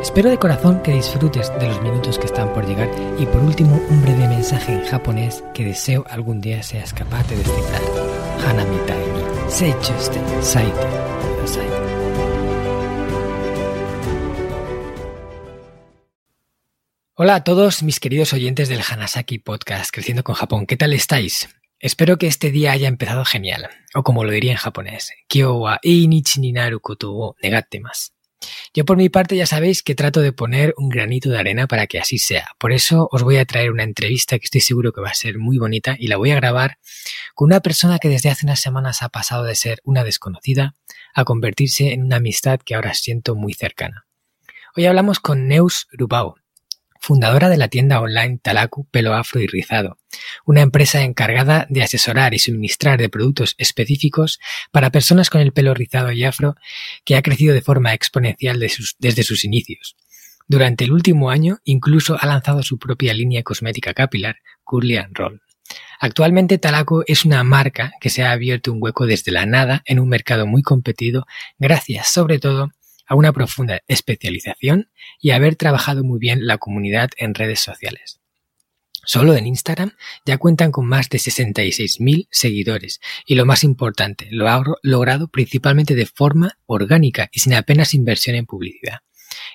Espero de corazón que disfrutes de los minutos que están por llegar y por último un breve mensaje en japonés que deseo algún día seas capaz de descifrar. Hanamitai ni seichuste saite kudasai. Hola a todos mis queridos oyentes del Hanasaki Podcast Creciendo con Japón. ¿Qué tal estáis? Espero que este día haya empezado genial, o como lo diría en japonés, Kyo wa inichi ni naru koto o negatte masu. Yo por mi parte ya sabéis que trato de poner un granito de arena para que así sea. Por eso os voy a traer una entrevista que estoy seguro que va a ser muy bonita y la voy a grabar con una persona que desde hace unas semanas ha pasado de ser una desconocida a convertirse en una amistad que ahora siento muy cercana. Hoy hablamos con Neus Rubao, fundadora de la tienda online Talaku Pelo Afro y Rizado, una empresa encargada de asesorar y suministrar de productos específicos para personas con el pelo rizado y afro que ha crecido de forma exponencial desde sus inicios. Durante el último año incluso ha lanzado su propia línea cosmética capilar, Curly Roll. Actualmente Talaku es una marca que se ha abierto un hueco desde la nada en un mercado muy competido gracias sobre todo a una profunda especialización y haber trabajado muy bien la comunidad en redes sociales. Solo en Instagram ya cuentan con más de 66.000 seguidores y lo más importante, lo ha logrado principalmente de forma orgánica y sin apenas inversión en publicidad.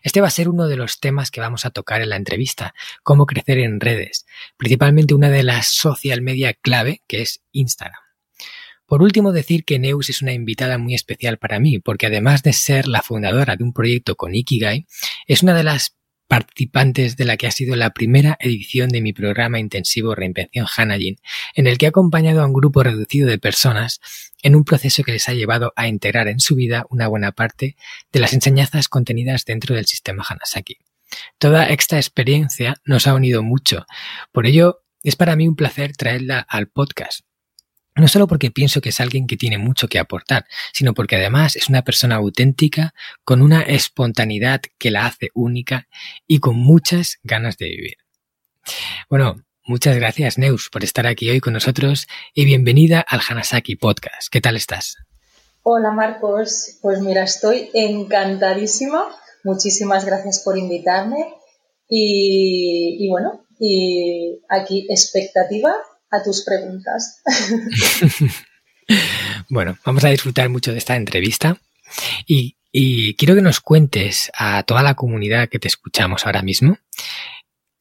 Este va a ser uno de los temas que vamos a tocar en la entrevista, cómo crecer en redes, principalmente una de las social media clave que es Instagram. Por último, decir que Neus es una invitada muy especial para mí, porque además de ser la fundadora de un proyecto con Ikigai, es una de las participantes de la que ha sido la primera edición de mi programa intensivo Reinvención Hanajin, en el que ha acompañado a un grupo reducido de personas en un proceso que les ha llevado a integrar en su vida una buena parte de las enseñanzas contenidas dentro del sistema Hanasaki. Toda esta experiencia nos ha unido mucho, por ello es para mí un placer traerla al podcast no solo porque pienso que es alguien que tiene mucho que aportar, sino porque además es una persona auténtica, con una espontaneidad que la hace única y con muchas ganas de vivir. Bueno, muchas gracias Neus por estar aquí hoy con nosotros y bienvenida al Hanasaki Podcast. ¿Qué tal estás? Hola Marcos, pues mira, estoy encantadísima. Muchísimas gracias por invitarme y, bueno, y aquí expectativa a tus preguntas. bueno, vamos a disfrutar mucho de esta entrevista y, quiero que nos cuentes a toda la comunidad que te escuchamos ahora mismo.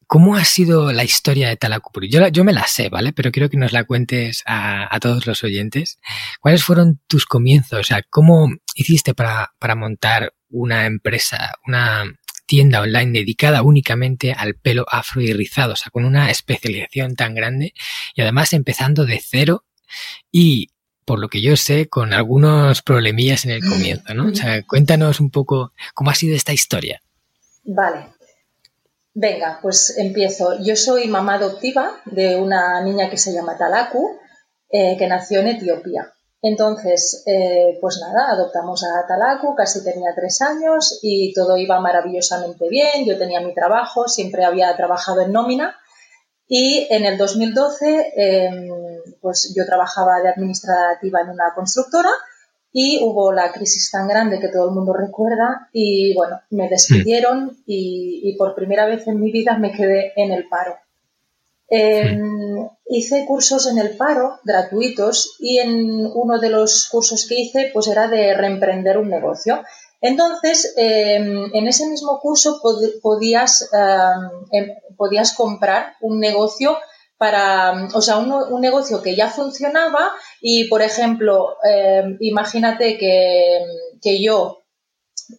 ¿Cómo ha sido la historia de Talacupuri? Yo, yo me la sé, ¿vale? Pero quiero que nos la cuentes a, a, todos los oyentes. ¿Cuáles fueron tus comienzos? O sea, ¿cómo hiciste para, para montar una empresa, una, tienda online dedicada únicamente al pelo afro y rizado, o sea, con una especialización tan grande y además empezando de cero y por lo que yo sé, con algunos problemillas en el comienzo, ¿no? O sea, cuéntanos un poco cómo ha sido esta historia. Vale. Venga, pues empiezo. Yo soy mamá adoptiva de una niña que se llama Talaku, eh, que nació en Etiopía. Entonces, eh, pues nada, adoptamos a Talaku, casi tenía tres años y todo iba maravillosamente bien. Yo tenía mi trabajo, siempre había trabajado en nómina y en el 2012 em, pues yo trabajaba de administrativa en una constructora y hubo la crisis tan grande que todo el mundo recuerda y bueno, me despidieron y por primera vez en mi vida me quedé en el paro. Em, hice cursos en el paro gratuitos y en uno de los cursos que hice pues era de reemprender un negocio. Entonces, em, en ese mismo curso podías, em, podías comprar un negocio para, o sea, un, negocio que ya funcionaba y, por ejemplo, imagínate que, que yo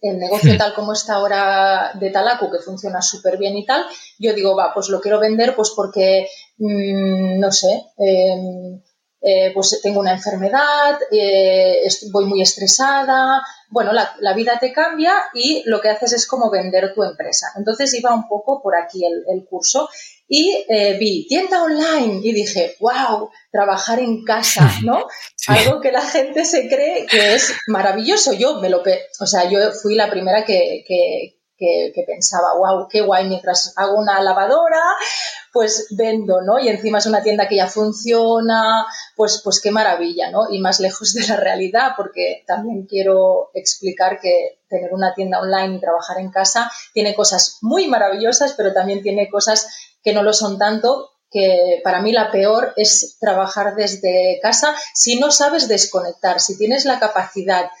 el negocio tal como está ahora de Talaku, que funciona súper bien y tal, yo digo, va, pues lo quiero vender pues porque, mm, no sé, em, eh, pues tengo una enfermedad, eh, voy muy estresada, bueno, la, vida te cambia y lo que haces es como vender tu empresa. Entonces iba un poco por aquí el, curso y eh, vi tienda online y dije, wow, trabajar en casa, ¿no? Algo que la gente se cree que es maravilloso. Yo me lo, o sea, yo fui la primera que, que, que, pensaba, wow, qué guay, mientras hago una lavadora, pues vendo, ¿no? Y encima es una tienda que ya funciona, pues, pues qué maravilla, ¿no? Y más lejos de la realidad, porque también quiero explicar que tener una tienda online y trabajar en casa tiene cosas muy maravillosas, pero también tiene cosas que no lo son tanto, que para mí la peor es trabajar desde casa si no sabes desconectar, si tienes la capacidad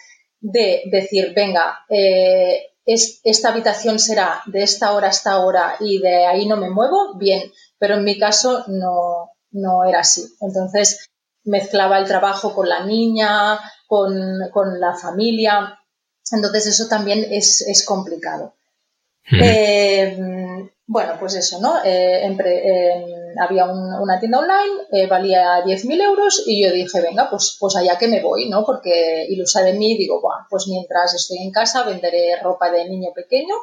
de decir, venga, eh, es, esta habitación será de esta hora a esta hora y de ahí no me muevo, bien, pero en mi caso no, no era así. Entonces mezclaba el trabajo con la niña, con, la familia, entonces eso también es, es complicado. Eh, bueno, pues eso, ¿no? Eh, había una tienda online, eh, valía 10.000 euros y yo dije, venga, pues, pues allá que me voy, ¿no? Porque ilusa de mí, digo, bueno, pues mientras estoy en casa venderé ropa de niño pequeño,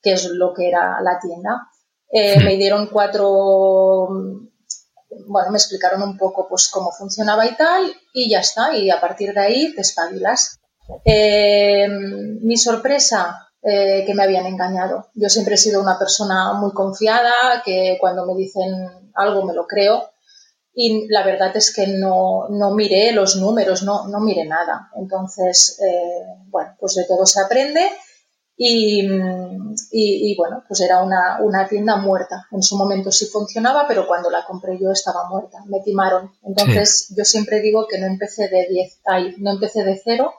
que es lo que era la tienda. Eh, me dieron cuatro, bueno, me explicaron un poco pues cómo funcionaba y tal, y ya está, y a partir de ahí te espabilas. mi sorpresa, eh, que me habían engañado. Yo siempre he sido una persona muy confiada, que cuando me dicen algo me lo creo. Y la verdad es que no, no miré los números, no, no miré nada. Entonces, eh, bueno, pues de todo se aprende. Y, y, bueno, pues era una, una, tienda muerta. En su momento sí funcionaba, pero cuando la compré yo estaba muerta. Me timaron. Entonces, yo siempre digo que no empecé de 10, no empecé de cero,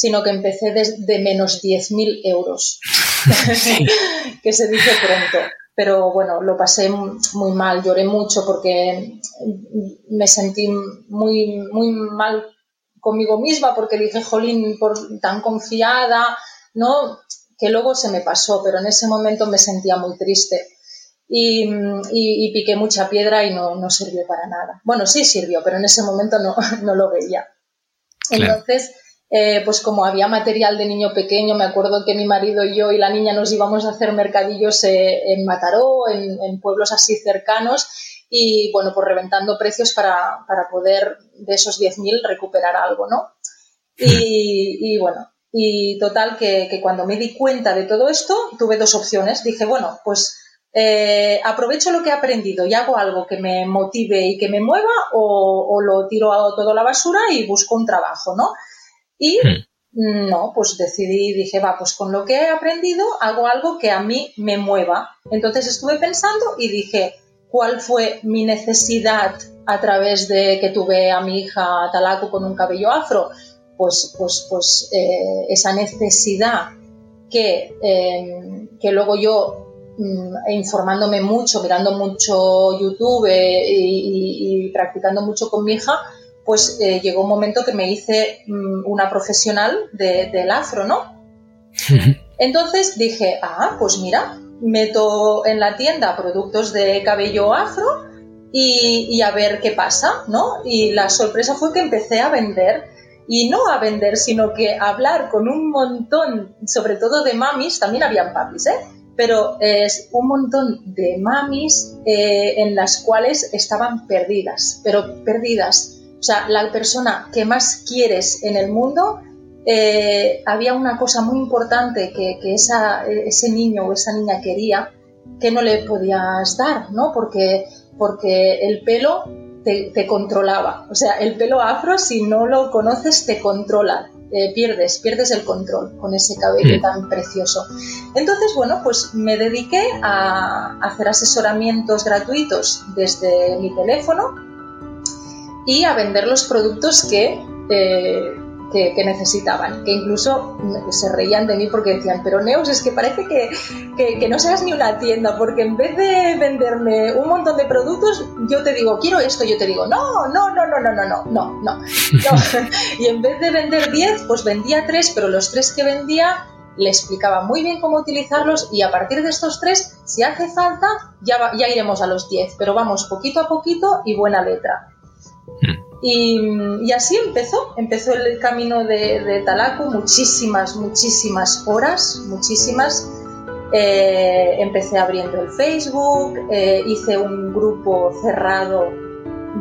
sino que empecé desde menos 10.000 euros, que se dice pronto. Pero bueno, lo pasé muy mal, lloré mucho porque me sentí muy, muy mal conmigo misma porque dije, jolín, por tan confiada, ¿no? Que luego se me pasó, pero en ese momento me sentía muy triste. Y, piqué mucha piedra y no, no, sirvió para nada. Bueno, sí sirvió, pero en ese momento no, no lo veía. Entonces, eh, pues como había material de niño pequeño, me acuerdo que mi marido y yo y la niña nos íbamos a hacer mercadillos eh, en Mataró, en, pueblos así cercanos, y bueno, pues reventando precios para, poder de esos 10.000 recuperar algo, ¿no? Y, bueno, y total que, cuando me di cuenta de todo esto, tuve dos opciones. Dije, bueno, pues eh, aprovecho lo que he aprendido y hago algo que me motive y que me mueva o, o lo tiro a todo la basura y busco un trabajo, ¿no? Y hmm. no, pues decidí, dije, va, pues con lo que he aprendido hago algo que a mí me mueva. Entonces estuve pensando y dije, ¿cuál fue mi necesidad a través de que tuve a mi hija Talaco con un cabello afro? Pues, pues, pues eh, esa necesidad que, em, que luego yo mm, informándome mucho, mirando mucho YouTube eh, y, practicando mucho con mi hija, pues eh, llegó un momento que me hice mm, una profesional del afro, ¿no? Entonces dije, ah, pues mira, meto en la tienda productos de cabello afro y, a ver qué pasa, ¿no? Y la sorpresa fue que empecé a vender y no a vender, sino que a hablar con un montón, sobre todo de mamis, también habían papis, ¿eh? Pero es un montón de mamis eh, en las cuales estaban perdidas, pero perdidas o sea, la persona que más quieres en el mundo, eh, había una cosa muy importante que, ese niño o esa niña quería que no le podías dar, ¿no? Porque, porque el pelo te, controlaba. O sea, el pelo afro, si no lo conoces, te controla. Eh, pierdes, pierdes el control con ese cabello mm. tan precioso. Entonces, bueno, pues me dediqué a hacer asesoramientos gratuitos desde mi teléfono y a vender los productos que, eh, que, necesitaban, que incluso se reían de mí porque decían, pero Neus, es que parece que, que, no seas ni una tienda, porque en vez de venderme un montón de productos, yo te digo, quiero esto, yo te digo, no, no, no, no, no, no, no, no, no. y en vez de vender 10, pues vendía 3, pero los 3 que vendía le explicaba muy bien cómo utilizarlos y a partir de estos tres, si hace falta, ya, ya iremos a los 10, pero vamos poquito a poquito y buena letra. Y, así empezó, empezó el camino de, de Talaco, muchísimas, muchísimas horas, muchísimas. eh, empecé abriendo el Facebook, eh, hice un grupo cerrado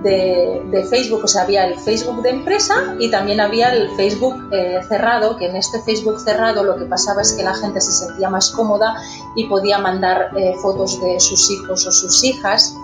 de, Facebook, o sea, había el Facebook de empresa y también había el Facebook eh, cerrado, que en este Facebook cerrado lo que pasaba es que la gente se sentía más cómoda y podía mandar fotos de sus hijos o sus hijas.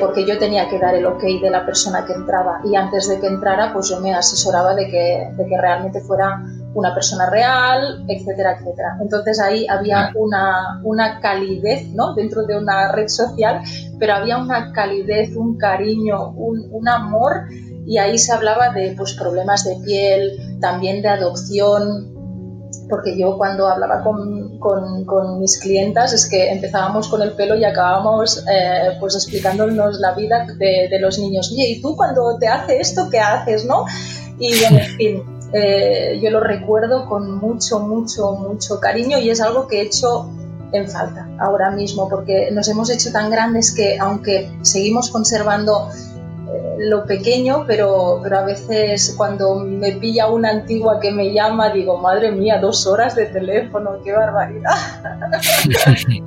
Porque yo tenía que dar el ok de la persona que entraba y antes de que entrara pues yo me asesoraba de que, de que realmente fuera una persona real, etcétera, etcétera. Entonces ahí había una, una calidez, ¿no? Dentro de una red social, pero había una calidez, un cariño, un, un amor y ahí se hablaba de pues, problemas de piel, también de adopción, porque yo cuando hablaba con, con, con, mis clientas es que empezábamos con el pelo y acabábamos eh, pues explicándonos la vida de, de, los niños. Oye, ¿y tú cuando te hace esto, qué haces, no? Y en fin, eh, yo lo recuerdo con mucho, mucho, mucho cariño y es algo que he hecho en falta ahora mismo porque nos hemos hecho tan grandes que aunque seguimos conservando lo pequeño, pero, pero a veces cuando me pilla una antigua que me llama digo, madre mía, dos horas de teléfono, qué barbaridad.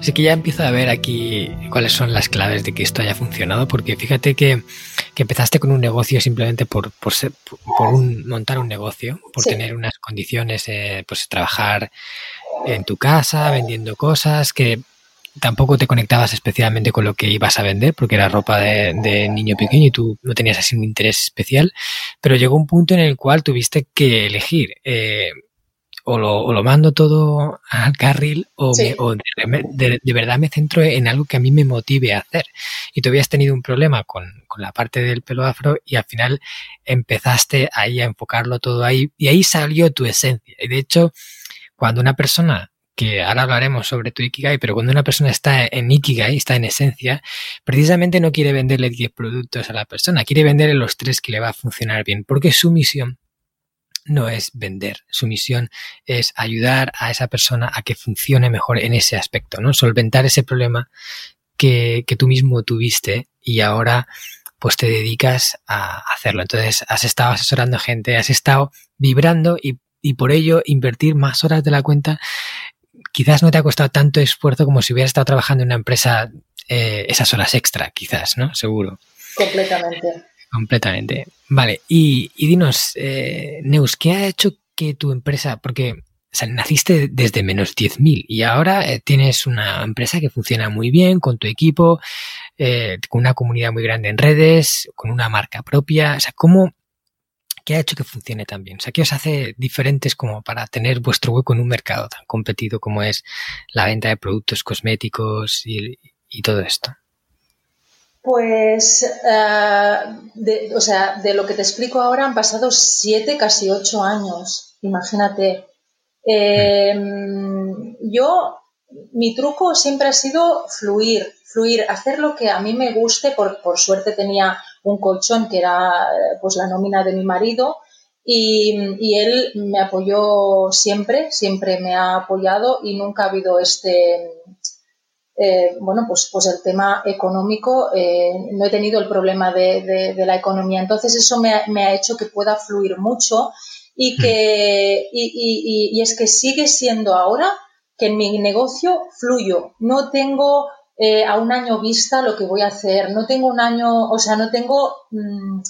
Así que ya empiezo a ver aquí cuáles son las claves de que esto haya funcionado, porque fíjate que, empezaste con un negocio simplemente por, por, montar un negocio, por tener unas condiciones, eh, pues trabajar en tu casa, vendiendo cosas, que tampoco te conectabas especialmente con lo que ibas a vender, porque era ropa de, niño pequeño y tú no tenías así un interés especial, pero llegó un punto en el cual tuviste que elegir. Eh, o lo, mando todo al carril o, de, verdad me centro en algo que a mí me motive a hacer. Y tú habías tenido un problema con, la parte del pelo afro y al final empezaste ahí a enfocarlo todo ahí y ahí salió tu esencia. Y de hecho, cuando una persona que ahora hablaremos sobre tu Ikigai, pero cuando una persona está en Ikigai, está en esencia, precisamente no quiere venderle 10 productos a la persona, quiere venderle los tres que le va a funcionar bien, porque su misión no es vender. Su misión es ayudar a esa persona a que funcione mejor en ese aspecto, ¿no? Solventar ese problema que, que tú mismo tuviste y ahora pues te dedicas a hacerlo. Entonces has estado asesorando gente, has estado vibrando y, y por ello invertir más horas de la cuenta quizás no te ha costado tanto esfuerzo como si hubieras estado trabajando en una empresa eh, esas horas extra, quizás, ¿no? Seguro. Completamente. Completamente. Vale, y, dinos, eh, Neus, ¿qué ha hecho que tu empresa, porque naciste desde menos 10.000 y ahora eh, tienes una empresa que funciona muy bien con tu equipo, eh, con una comunidad muy grande en redes, con una marca propia, o sea, ¿cómo, qué ha hecho que funcione tan bien? O sea, ¿qué os hace diferentes como para tener vuestro hueco en un mercado tan competido como es la venta de productos cosméticos y todo esto? Pues, eh, de, o sea, de lo que te explico ahora han pasado siete, casi ocho años, imagínate. Em, yo, mi truco siempre ha sido fluir, fluir, hacer lo que a mí me guste. Por, por suerte tenía un colchón que era pues la nómina de mi marido y, y, él me apoyó siempre, siempre me ha apoyado y nunca ha habido este eh, bueno, pues, pues el tema económico, eh, no he tenido el problema de, la economía. Entonces eso me ha, hecho que pueda fluir mucho y que y, es que sigue siendo ahora que en mi negocio fluyo. No tengo eh, a un año vista lo que voy a hacer. No tengo un año, o sea, no tengo. Mm,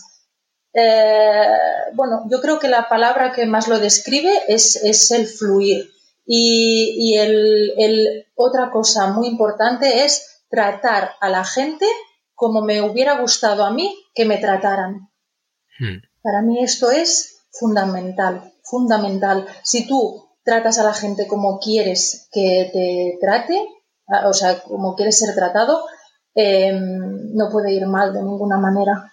bueno, yo creo que la palabra que más lo describe es, es el fluir. Y, el, otra cosa muy importante es tratar a la gente como me hubiera gustado a mí que me trataran. Hmm. Para mí esto es fundamental, fundamental. Si tú tratas a la gente como quieres que te trate, o sea, como quieres ser tratado, em, no puede ir mal de ninguna manera.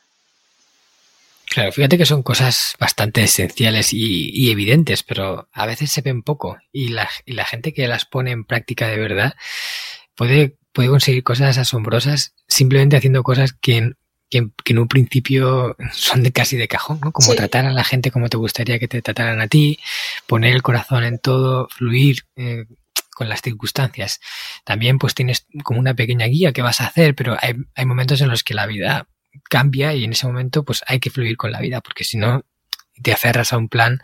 Claro, fíjate que son cosas bastante esenciales y, evidentes, pero a veces se ven poco y la, gente que las pone en práctica de verdad puede, puede conseguir cosas asombrosas simplemente haciendo cosas que en, que, un principio son de casi de cajón, ¿no? Como tratar a la gente como te gustaría que te trataran a ti, poner el corazón en todo, fluir eh, con las circunstancias. También pues tienes como una pequeña guía que vas a hacer, pero hay, hay momentos en los que la vida cambia y en ese momento pues hay que fluir con la vida porque si no te aferras a un plan,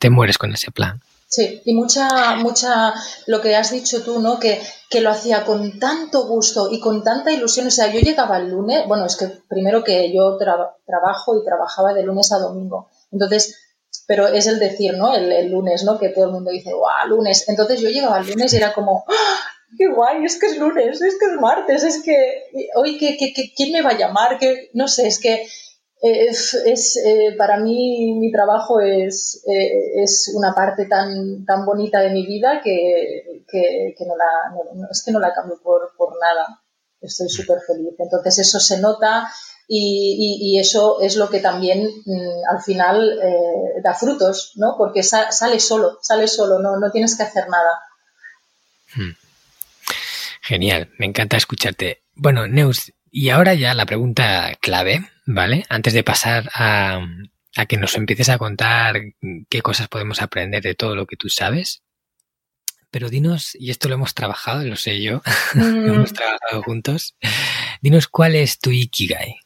te mueres con ese plan. Sí, y mucha, mucha, lo que has dicho tú, ¿no? Que, que lo hacía con tanto gusto y con tanta ilusión. O sea, yo llegaba el lunes, bueno, es que primero que yo trabajo y trabajaba de lunes a domingo. Entonces, pero es el decir, ¿no? El, lunes, ¿no? Que todo el mundo dice, ¡guau, lunes! Entonces yo llegaba el lunes y era como, ¡Ah! ¡qué guay! Es que es lunes, es que es martes, es que, hoy, ¿qué, qué, quién me va a llamar? que No sé, es que es, eh, para mí mi trabajo es, eh, es una parte tan, tan bonita de mi vida que, que, no la, es que no la cambio por, por nada. Estoy súper feliz. Entonces eso se nota y, y, eso es lo que también mm, al final eh, da frutos, ¿no? Porque sale solo, sale solo, no, no tienes que hacer nada. Hmm. Genial, me encanta escucharte. Bueno, Neus, y ahora ya la pregunta clave, ¿vale? Antes de pasar a, a que nos empieces a contar qué cosas podemos aprender de todo lo que tú sabes. Pero dinos, y esto lo hemos trabajado, lo sé yo, lo hemos trabajado juntos, dinos cuál es tu Ikigai.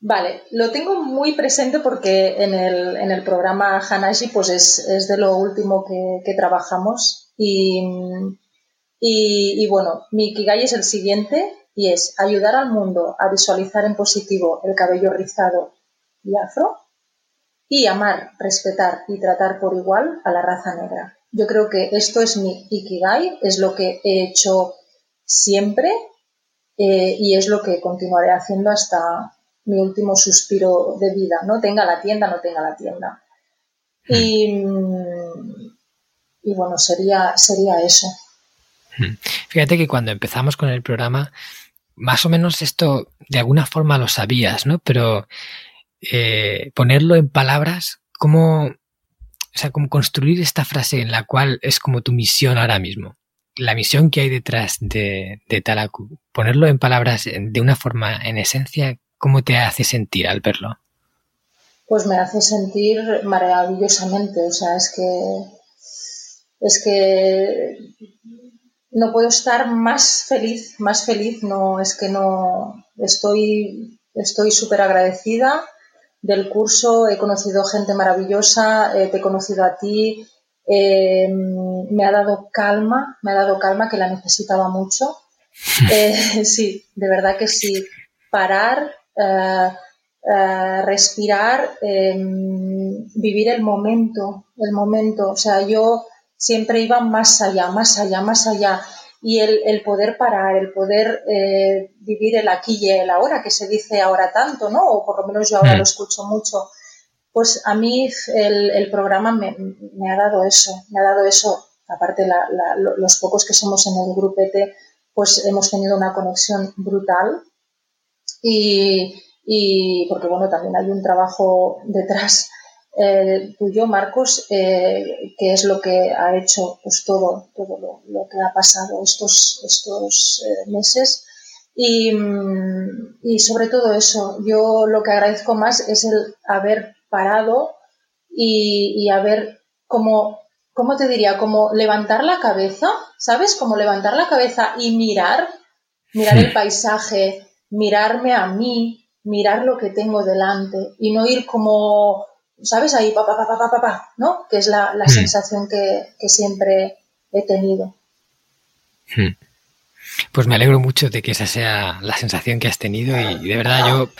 Vale, lo tengo muy presente porque en el, en el programa Hanashi pues es, es de lo último que, trabajamos y, y, y, bueno, mi Ikigai es el siguiente, y es ayudar al mundo a visualizar en positivo el cabello rizado y afro y amar, respetar y tratar por igual a la raza negra. Yo creo que esto es mi ikigai, es lo que he hecho siempre eh, y es lo que continuaré haciendo hasta mi último suspiro de vida, no tenga la tienda, no tenga la tienda. Y, mm, y bueno, sería, sería eso. Hmm. Fíjate que cuando empezamos con el programa, más o menos esto de alguna forma lo sabías, ¿no? Pero eh, ponerlo en palabras, ¿cómo, o sea, cómo construir esta frase en la cual es como tu misión ahora mismo? La misión que hay detrás de, de Talaku, ponerlo en palabras de una forma, en esencia, ¿cómo te hace sentir al verlo? Pues me hace sentir maravillosamente, o sea, es que es que no puedo estar más feliz, más feliz, no, es que no, estoy, estoy súper agradecida del curso, he conocido gente maravillosa, eh, te he conocido a ti, eh, me ha dado calma, me ha dado calma que la necesitaba mucho. Eh, sí, de verdad que sí. Parar, respirar, vivir el momento, el momento. O sea, yo siempre iba más allá, más allá, más allá. Y el, poder parar, el poder eh, vivir el aquí y el ahora, que se dice ahora tanto, ¿no? O por lo menos yo ahora lo mm. escucho mucho. Pues a mí el, programa me, ha dado eso, me ha dado eso. Aparte, los pocos que somos en el grupete, pues hemos tenido una conexión brutal. Y, y porque, bueno, también hay un trabajo detrás eh, tuyo, Marcos, eh, qué es lo que ha hecho pues, todo, todo lo, que ha pasado estos, estos eh, meses. Y, y, sobre todo eso, yo lo que agradezco más es el haber parado y, y haber como, ¿cómo te diría? Como levantar la cabeza, ¿sabes? Como levantar la cabeza y mirar, mirar el paisaje, mirarme a mí, mirar lo que tengo delante y no ir como ¿sabes? Ahí, pa, pa, pa, pa, pa, pa, ¿no? Que es la, la hmm. sensación que, que, siempre he tenido. Hmm. Pues me alegro mucho de que esa sea la sensación que has tenido y de verdad yo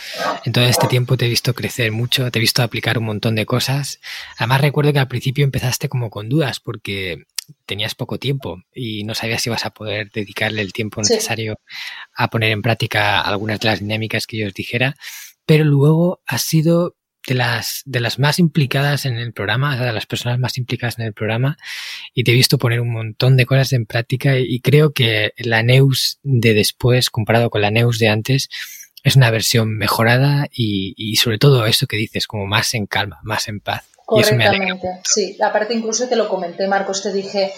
en todo este tiempo te he visto crecer mucho, te he visto aplicar un montón de cosas. Además recuerdo que al principio empezaste como con dudas porque tenías poco tiempo y no sabías si ibas a poder dedicarle el tiempo necesario a poner en práctica algunas de las dinámicas que yo os dijera, pero luego has sido de las, de las más implicadas en el programa, de las personas más implicadas en el programa, y te he visto poner un montón de cosas en práctica y, creo que la Neus de después, comparado con la Neus de antes, es una versión mejorada y, y sobre todo eso que dices, como más en calma, más en paz. Correctamente, sí. Aparte incluso te lo comenté, Marcos, te dije,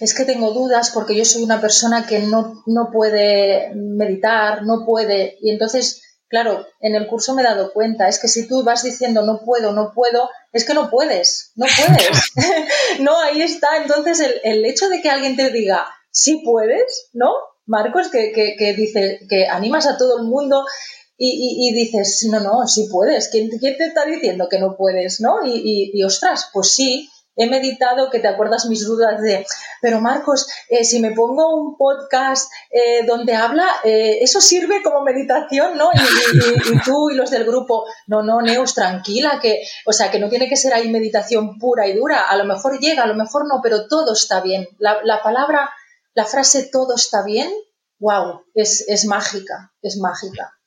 es que tengo dudas porque yo soy una persona que no, no puede meditar, no puede, y entonces Claro, en el curso me he dado cuenta, es que si tú vas diciendo no puedo, no puedo, es que no puedes, no puedes. no, ahí está. Entonces, el, hecho de que alguien te diga sí puedes, ¿no? Marcos, que, que, dice, que animas a todo el mundo y, y, dices, no, no, sí puedes. ¿Quién, te está diciendo que no puedes, no? Y, y, ostras, pues sí. he meditado, que te acuerdas mis dudas de, pero Marcos, eh, si me pongo un podcast eh, donde habla, eh, eso sirve como meditación, ¿no? Y, tú y los del grupo, no, no, Neus, tranquila, que, o sea, que no tiene que ser ahí meditación pura y dura, a lo mejor llega, a lo mejor no, pero todo está bien. La, palabra, la frase todo está bien, wow, es, es mágica, es mágica.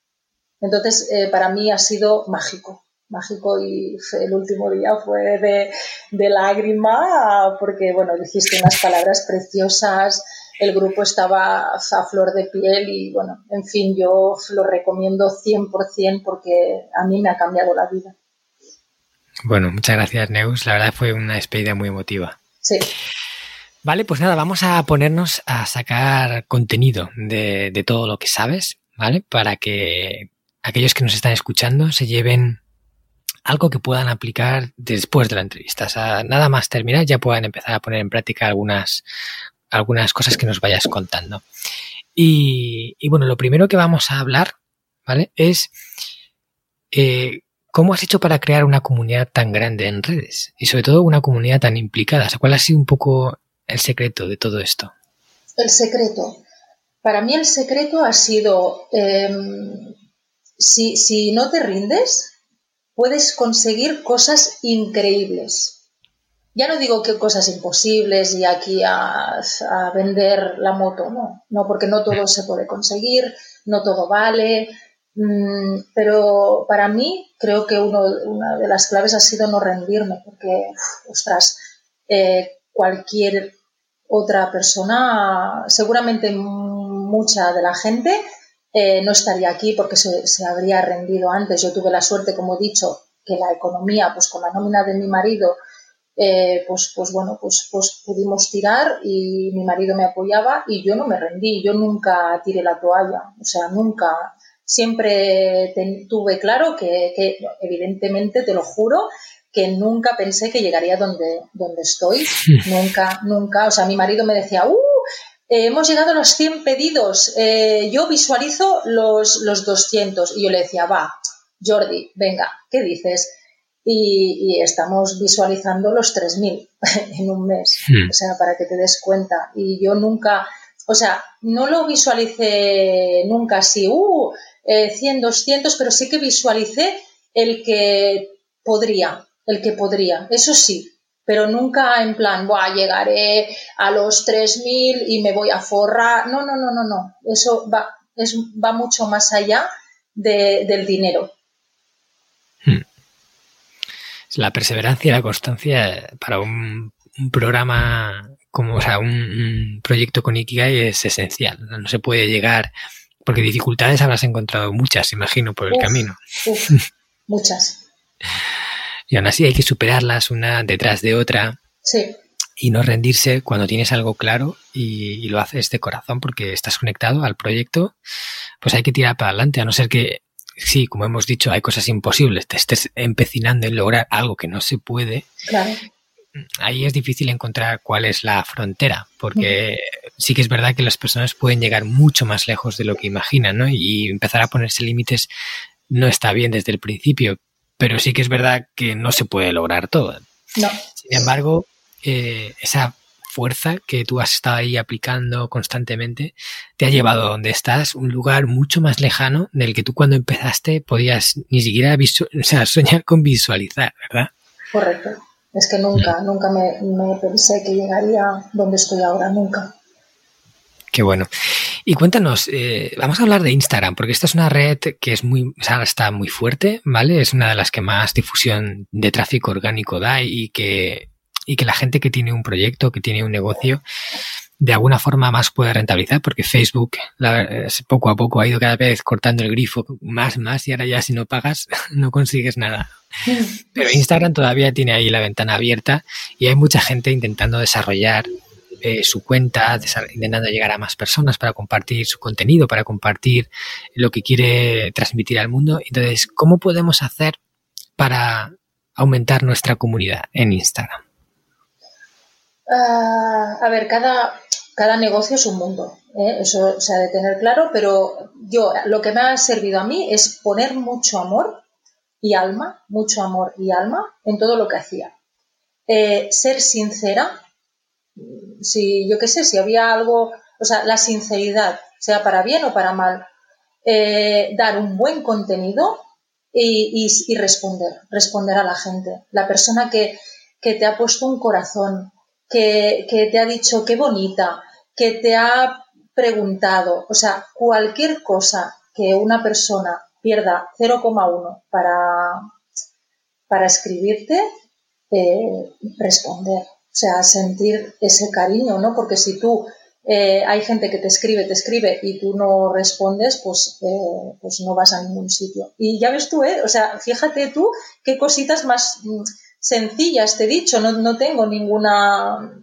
Entonces, para mí ha sido mágico mágico y el último día fue de, de lágrima porque, bueno, dijiste unas palabras preciosas, el grupo estaba a flor de piel y, bueno, en fin, yo lo recomiendo 100% porque a mí me ha cambiado la vida. Bueno, muchas gracias, Neus. La verdad fue una despedida muy emotiva. Sí. Vale, pues nada, vamos a ponernos a sacar contenido de, de todo lo que sabes, ¿vale? Para que aquellos que nos están escuchando se lleven algo que puedan aplicar después de la entrevista. O sea, nada más terminar ya puedan empezar a poner en práctica algunas, algunas cosas que nos vayas contando. Y, bueno, lo primero que vamos a hablar, ¿vale? Es eh, cómo has hecho para crear una comunidad tan grande en redes y sobre todo una comunidad tan implicada. ¿cuál ha sido un poco el secreto de todo esto? El secreto. Para mí el secreto ha sido, em, si, si no te rindes, puedes conseguir cosas increíbles. Ya no digo que cosas imposibles y aquí a, vender la moto, no, no, porque no todo se puede conseguir, no todo vale, mm, pero para mí creo que una de las claves ha sido no rendirme, porque, ostras, eh, cualquier otra persona, seguramente mucha de la gente, eh, no estaría aquí porque se, habría rendido antes. Yo tuve la suerte, como he dicho, que la economía, pues con la nómina de mi marido, eh, pues, pues bueno, pues, pues pudimos tirar y mi marido me apoyaba y yo no me rendí, yo nunca tiré la toalla, o sea, nunca, siempre tuve claro que, que, evidentemente, te lo juro, que nunca pensé que llegaría donde, donde estoy, nunca, nunca, o sea, mi marido me decía, ¡uh! Eh, hemos llegado a los 100 pedidos, eh, yo visualizo los, los 200 y yo le decía, va, Jordi, venga, ¿qué dices? Y, estamos visualizando los 3.000 en un mes, hmm. o sea, para que te des cuenta. Y yo nunca, o sea, no lo visualicé nunca así, uh, 100, eh, 200, pero sí que visualicé el que podría, el que podría, eso sí, pero nunca en plan, Buah, llegaré a los 3.000 y me voy a forrar. No, no, no, no, no. Eso va, es, va mucho más allá del dinero. Hmm. La perseverancia y la constancia para un, programa como, o sea, un, proyecto con Ikigai es esencial. No se puede llegar, porque dificultades habrás encontrado muchas, imagino, por el camino. muchas. Y aún así hay que superarlas una detrás de otra. Sí. Y no rendirse cuando tienes algo claro y, lo haces de corazón porque estás conectado al proyecto, pues hay que tirar para adelante, a no ser que, sí, como hemos dicho, hay cosas imposibles, te estés empecinando en lograr algo que no se puede. Claro. Ahí es difícil encontrar cuál es la frontera, porque sí que es verdad que las personas pueden llegar mucho más lejos de lo que imaginan, ¿no? Y empezar a ponerse límites no está bien desde el principio, pero sí que es verdad que no se puede lograr todo. No. Sin embargo, eh, esa fuerza que tú has estado ahí aplicando constantemente te ha llevado a donde estás, un lugar mucho más lejano del que tú cuando empezaste podías ni siquiera o sea, soñar con visualizar, ¿verdad? Correcto. Es que nunca, mm. nunca me, me pensé que llegaría donde estoy ahora, nunca. Qué bueno. Y cuéntanos, eh, vamos a hablar de Instagram, porque esta es una red que es muy, está muy fuerte, ¿vale? Es una de las que más difusión de tráfico orgánico da y que, y que la gente que tiene un proyecto, que tiene un negocio, de alguna forma más puede rentabilizar, porque Facebook poco a poco ha ido cada vez cortando el grifo más, más, y ahora ya si no pagas no consigues nada. Pero Instagram todavía tiene ahí la ventana abierta y hay mucha gente intentando desarrollar eh, su cuenta, intentando llegar a más personas para compartir su contenido, para compartir lo que quiere transmitir al mundo. Entonces, ¿cómo podemos hacer para aumentar nuestra comunidad en Instagram? Ah, a ver, cada, cada negocio es un mundo, ¿eh? eso se ha de tener claro, pero yo lo que me ha servido a mí es poner mucho amor y alma, mucho amor y alma en todo lo que hacía. eh, ser sincera. Si, yo qué sé, si había algo, o sea, la sinceridad, sea para bien o para mal, eh, dar un buen contenido y, responder, responder a la gente. La persona que, te ha puesto un corazón, que, que te ha dicho qué bonita, que te ha preguntado, o sea, cualquier cosa que una persona pierda 0,1 para, para escribirte, eh, responder, o sea, sentir ese cariño, ¿no? Porque si tú eh, hay gente que te escribe, te escribe y tú no respondes, pues, eh, pues no vas a ningún sitio. Y ya ves tú, ¿eh? O sea, fíjate tú qué cositas más mm, sencillas te he dicho, no, no tengo ninguna,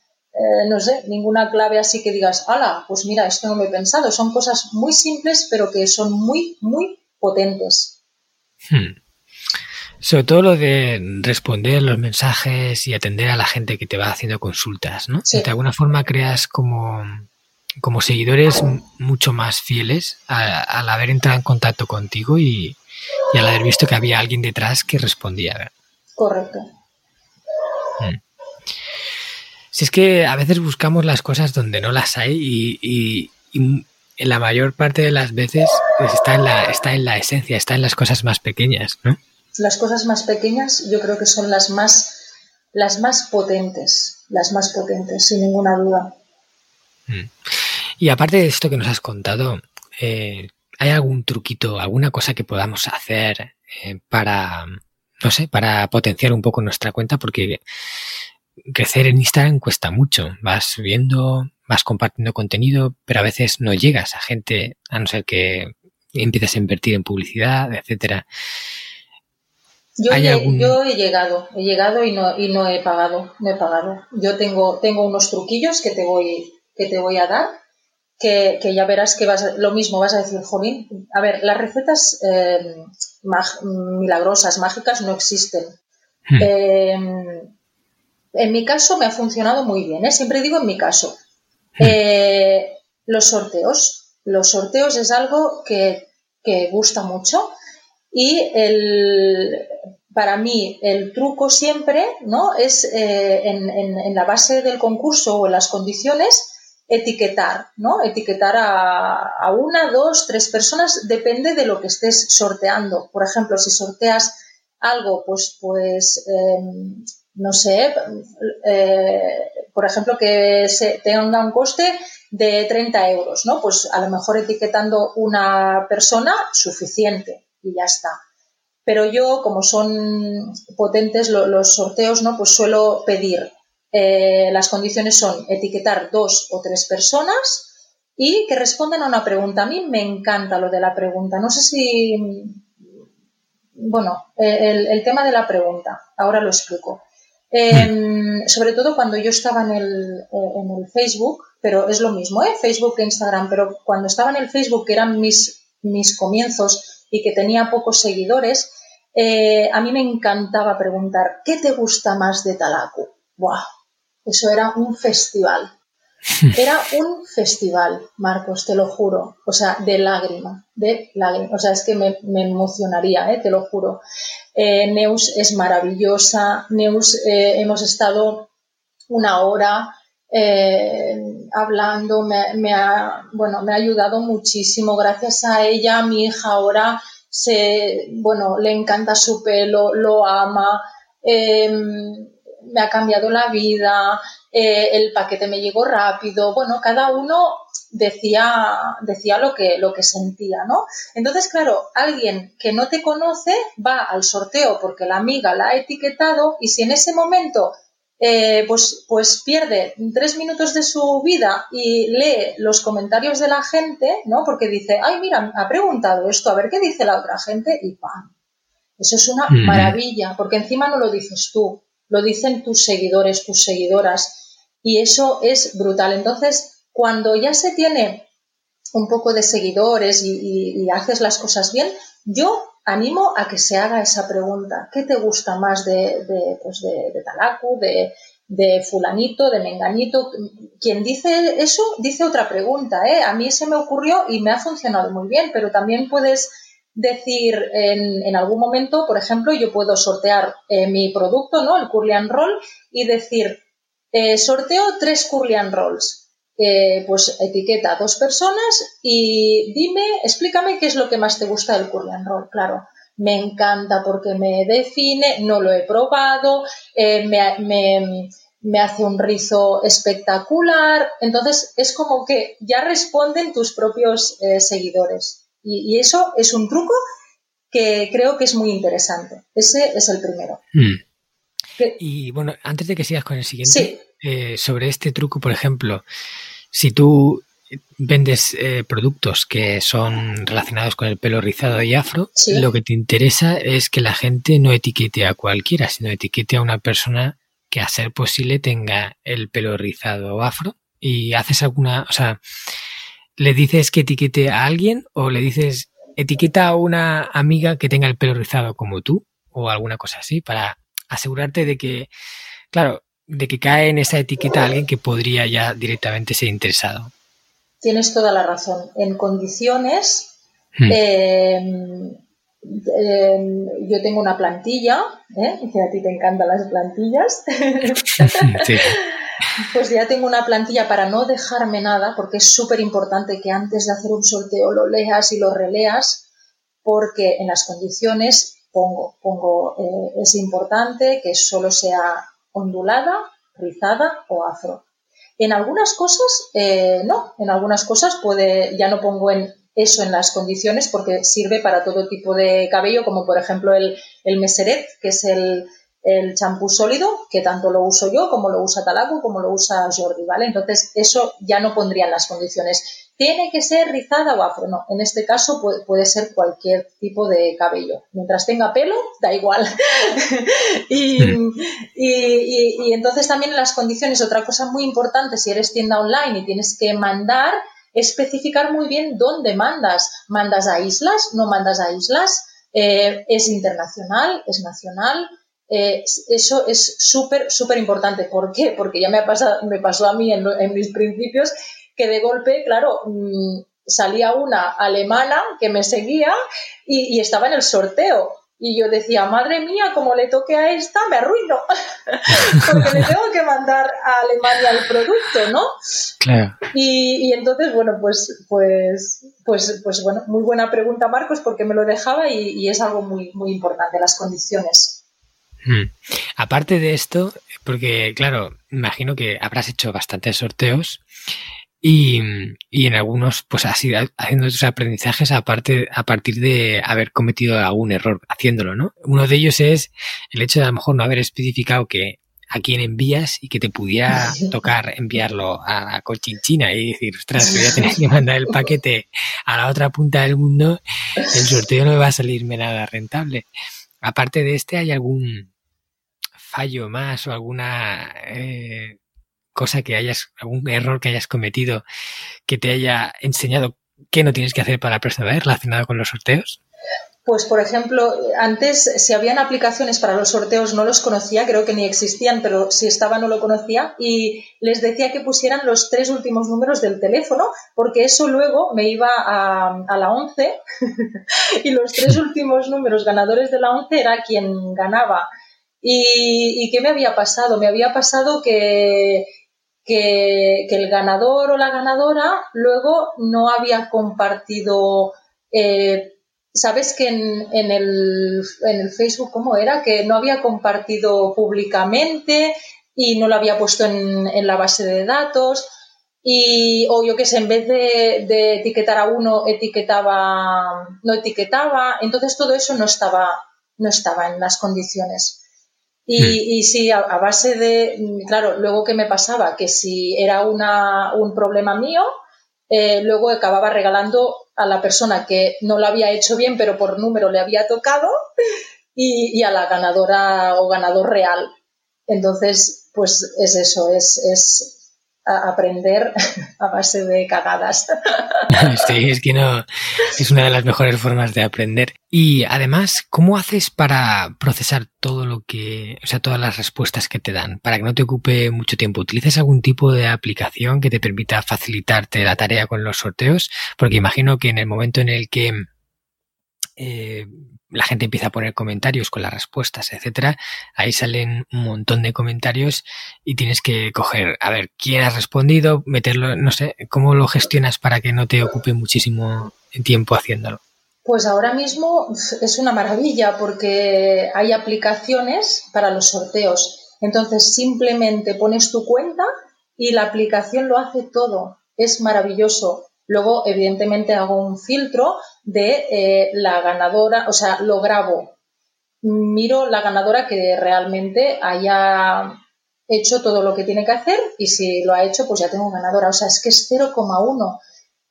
no sé, ninguna clave así que digas, ala, pues mira, esto no lo he pensado. Son cosas muy simples, pero que son muy, muy potentes. Hmm. Sobre todo lo de responder los mensajes y atender a la gente que te va haciendo consultas, ¿no? De alguna forma creas como, como seguidores mucho más fieles al, haber entrado en contacto contigo y, al haber visto que había alguien detrás que respondía. Correcto. Hmm. Si es que a veces buscamos las cosas donde no las hay y, en la mayor parte de las veces pues, está, en la, está en la esencia, está en las cosas más pequeñas, ¿no? Las cosas más pequeñas yo creo que son las más, las más potentes, las más potentes, sin ninguna duda. Mm. Y aparte de esto que nos has contado, eh, ¿hay algún truquito, alguna cosa que podamos hacer eh, para, no sé, para potenciar un poco nuestra cuenta? Porque crecer en Instagram cuesta mucho. Vas subiendo, vas compartiendo contenido, pero a veces no llegas a gente, a no ser que empieces a invertir en publicidad, etcétera. Yo, he, llegado, he llegado y no, y no he pagado, no he pagado. Yo tengo, tengo unos truquillos que te voy, que te voy a dar, que, ya verás que vas lo mismo vas a decir, Jolín, a ver, las recetas eh, milagrosas, mágicas no existen. Hmm. Eh, en mi caso me ha funcionado muy bien, ¿eh? siempre digo en mi caso. Hmm. los sorteos, los sorteos es algo que, que gusta mucho y el, para mí el truco siempre ¿no? es eh, en, la base del concurso o en las condiciones etiquetar, ¿no? Etiquetar a, una, dos, tres personas, depende de lo que estés sorteando. Por ejemplo, si sorteas algo, pues, pues em, no sé, eh, por ejemplo, que se tenga un coste de 30 euros, ¿no? Pues a lo mejor etiquetando una persona suficiente y ya está. Pero yo, como son potentes los sorteos, ¿no? Pues suelo pedir, eh, las condiciones son etiquetar dos o tres personas y que respondan a una pregunta. A mí me encanta lo de la pregunta. No sé si, bueno, el, tema de la pregunta, ahora lo explico. Em, sobre todo cuando yo estaba en el, en el Facebook, pero es lo mismo, ¿eh? Facebook e Instagram, pero cuando estaba en el Facebook, que eran mis, mis comienzos, y que tenía pocos seguidores, eh, a mí me encantaba preguntar, ¿qué te gusta más de Talaku? ¡Buah! Eso era un festival. Era un festival, Marcos, te lo juro. O sea, de lágrima, de lágrima. O sea, es que me, emocionaría, ¿eh? te lo juro. Eh, Neus es maravillosa. Neus, hemos estado una hora hablando, me, ha, bueno, me ha ayudado muchísimo. Gracias a ella, mi hija ahora se, bueno, le encanta su pelo, lo ama, em, me ha cambiado la vida, eh, el paquete me llegó rápido. Bueno, cada uno decía, decía lo que, lo que sentía, ¿no? Entonces, claro, alguien que no te conoce va al sorteo porque la amiga la ha etiquetado y si en ese momento eh, pues, pues pierde tres minutos de su vida y lee los comentarios de la gente, ¿no? Porque dice, ay, mira, ha preguntado esto, a ver qué dice la otra gente y ¡pam! Eso es una maravilla, porque encima no lo dices tú, lo dicen tus seguidores, tus seguidoras, y eso es brutal. Entonces, cuando ya se tiene un poco de seguidores y haces las cosas bien, yo animo a que se haga esa pregunta. ¿Qué te gusta más de, pues de, Talacu, de, fulanito, de menganito? Quien dice eso dice otra pregunta. ¿eh? A mí se me ocurrió y me ha funcionado muy bien, pero también puedes decir en, algún momento, por ejemplo, yo puedo sortear eh, mi producto, ¿no? El Curlian Roll, y decir, eh, sorteo tres Curlian Rolls. Eh, pues etiqueta a dos personas y dime, explícame qué es lo que más te gusta del Curlian Roll. Claro, me encanta porque me define, no lo he probado, me, me hace un rizo espectacular. Entonces es como que ya responden tus propios seguidores. Y, eso es un truco que creo que es muy interesante. Ese es el primero. Hmm. y bueno, antes de que sigas con el siguiente, eh, sobre este truco, por ejemplo, si tú vendes eh, productos que son relacionados con el pelo rizado y afro, lo que te interesa es que la gente no etiquete a cualquiera, sino etiquete a una persona que a ser posible tenga el pelo rizado o afro. Y haces alguna, o sea, le dices que etiquete a alguien o le dices etiqueta a una amiga que tenga el pelo rizado como tú o alguna cosa así para asegurarte de que, claro, de que cae en esa etiqueta alguien que podría ya directamente ser interesado. Tienes toda la razón. En condiciones, hmm. em, em, yo tengo una plantilla, ¿eh? que a ti te encantan las plantillas. sí. Pues ya tengo una plantilla para no dejarme nada, porque es súper importante que antes de hacer un sorteo lo leas y lo releas, porque en las condiciones pongo, pongo eh, es importante que solo sea ondulada, rizada o afro. En algunas cosas, eh, no, en algunas cosas puede, ya no pongo en eso en las condiciones porque sirve para todo tipo de cabello, como por ejemplo el, meseret, que es el, champú sólido, que tanto lo uso yo como lo usa Talaco, como lo usa Jordi, ¿vale? Entonces, eso ya no pondría en las condiciones. Tiene que ser rizada o afro, no. En este caso puede, ser cualquier tipo de cabello. Mientras tenga pelo, da igual. y, entonces también en las condiciones, otra cosa muy importante, si eres tienda online y tienes que mandar, especificar muy bien dónde mandas. ¿Mandas a islas? ¿No mandas a islas? Eh, ¿Es internacional? ¿Es nacional? Eh, eso es súper, súper importante. ¿Por qué? Porque ya me, ha pasado, me pasó a mí en, mis principios que de golpe, claro, mm, salía una alemana que me seguía y, estaba en el sorteo. Y yo decía, madre mía, como le toque a esta, me arruino. Porque le tengo que mandar a Alemania el producto, ¿no? Claro. Y, entonces, bueno, pues, pues, pues, pues bueno, muy buena pregunta, Marcos, porque me lo dejaba y, y es algo muy, muy importante, las condiciones. Hmm. Aparte de esto, porque claro, imagino que habrás hecho bastantes sorteos y, en algunos, pues así haciendo tus aprendizajes aparte, a partir de haber cometido algún error haciéndolo, ¿no? Uno de ellos es el hecho de a lo mejor no haber especificado que a quién envías y que te pudiera tocar enviarlo a Cochinchina y decir, ostras, voy a tener que mandar el paquete a la otra punta del mundo, el sorteo no me va a salirme nada rentable. Aparte de este, ¿hay algún fallo más o alguna eh, cosa que hayas, algún error que hayas cometido que te haya enseñado qué no tienes que hacer para la próxima vez relacionado con los sorteos? Pues, por ejemplo, antes, si habían aplicaciones para los sorteos, no los conocía, creo que ni existían, pero si estaba no lo conocía, y les decía que pusieran los tres últimos números del teléfono, porque eso luego me iba a, a la 11, y los tres últimos números ganadores de la 11 era quien ganaba ¿Y, qué me había pasado? Me había pasado que, que, el ganador o la ganadora luego no había compartido, eh, ¿sabes que en, el, en el Facebook cómo era? Que no había compartido públicamente y no lo había puesto en, en la base de datos. Y, o yo que sé, en vez de, de, etiquetar a uno, etiquetaba, no etiquetaba. Entonces todo eso no estaba, no estaba en las condiciones. Y, hmm. y sí, a, base de, claro, luego que me pasaba, que si era una, un problema mío, eh, luego acababa regalando a la persona que no lo había hecho bien, pero por número le había tocado, y, y a la ganadora o ganador real. Entonces, pues es eso, es, es aprender a base de cagadas. Sí, es que no, es una de las mejores formas de aprender. Y además, ¿cómo haces para procesar todo lo que, o sea, todas las respuestas que te dan, para que no te ocupe mucho tiempo? ¿Utilizas algún tipo de aplicación que te permita facilitarte la tarea con los sorteos? Porque imagino que en el momento en el que eh, la gente empieza a poner comentarios con las respuestas, etcétera, ahí salen un montón de comentarios y tienes que coger, a ver, quién ha respondido, meterlo, no sé, ¿cómo lo gestionas para que no te ocupe muchísimo tiempo haciéndolo? Pues ahora mismo es una maravilla porque hay aplicaciones para los sorteos. Entonces simplemente pones tu cuenta y la aplicación lo hace todo. Es maravilloso. Luego, evidentemente, hago un filtro de eh, la ganadora, o sea, lo grabo. Miro la ganadora que realmente haya hecho todo lo que tiene que hacer y si lo ha hecho, pues ya tengo ganadora. O sea, es que es 0,1.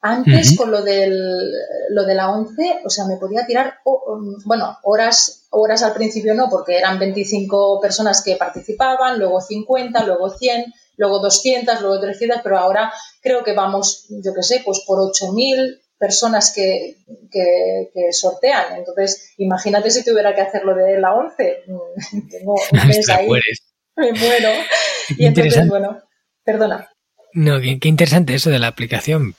Antes, con lo, del, lo de la 11, o sea, me podía tirar, bueno, horas, horas al principio no, porque eran 25 personas que participaban, luego 50, luego 100 luego 200, luego 300, pero ahora creo que vamos, yo qué sé, pues por 8.000 personas que, sortean. Entonces, imagínate si tuviera que hacerlo de la 11. Tengo un mes ahí. Me muero. Y entonces, bueno, perdona. No, qué, interesante eso de la aplicación.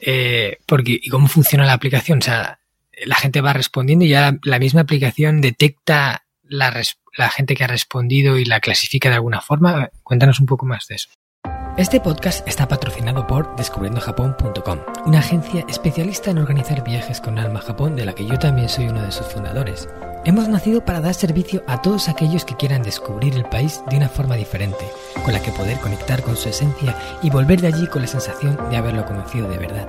Eh, porque, ¿y cómo funciona la aplicación? O sea, la gente va respondiendo y ya la misma aplicación detecta la, la gente que ha respondido y la clasifica de alguna forma? Cuéntanos un poco más de eso. Este podcast está patrocinado por descubriendojapón.com, una agencia especialista en organizar viajes con alma a Japón de la que yo también soy uno de sus fundadores. Hemos nacido para dar servicio a todos aquellos que quieran descubrir el país de una forma diferente, con la que poder conectar con su esencia y volver de allí con la sensación de haberlo conocido de verdad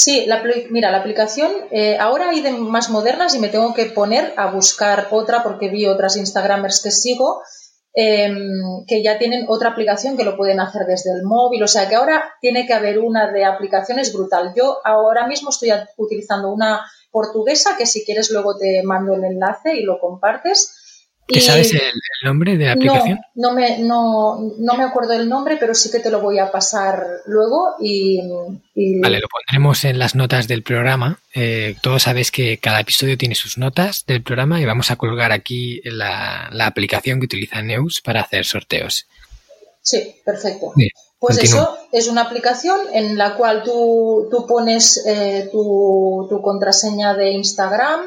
Sí, la, mira, la aplicación, eh, ahora hay de más modernas y me tengo que poner a buscar otra porque vi otras Instagramers que sigo em, que ya tienen otra aplicación que lo pueden hacer desde el móvil. O sea que ahora tiene que haber una de aplicaciones brutal. Yo ahora mismo estoy utilizando una portuguesa que si quieres luego te mando el enlace y lo compartes ¿Qué sabes el, nombre de la aplicación? No, me, no, me acuerdo el nombre, pero sí que te lo voy a pasar luego y... Vale, lo pondremos en las notas del programa. Eh, todos sabéis que cada episodio tiene sus notas del programa y vamos a colgar aquí la, aplicación que utiliza Neus para hacer sorteos. Sí, perfecto. pues eso es una aplicación en la cual tú, pones eh, tu, tu contraseña de Instagram,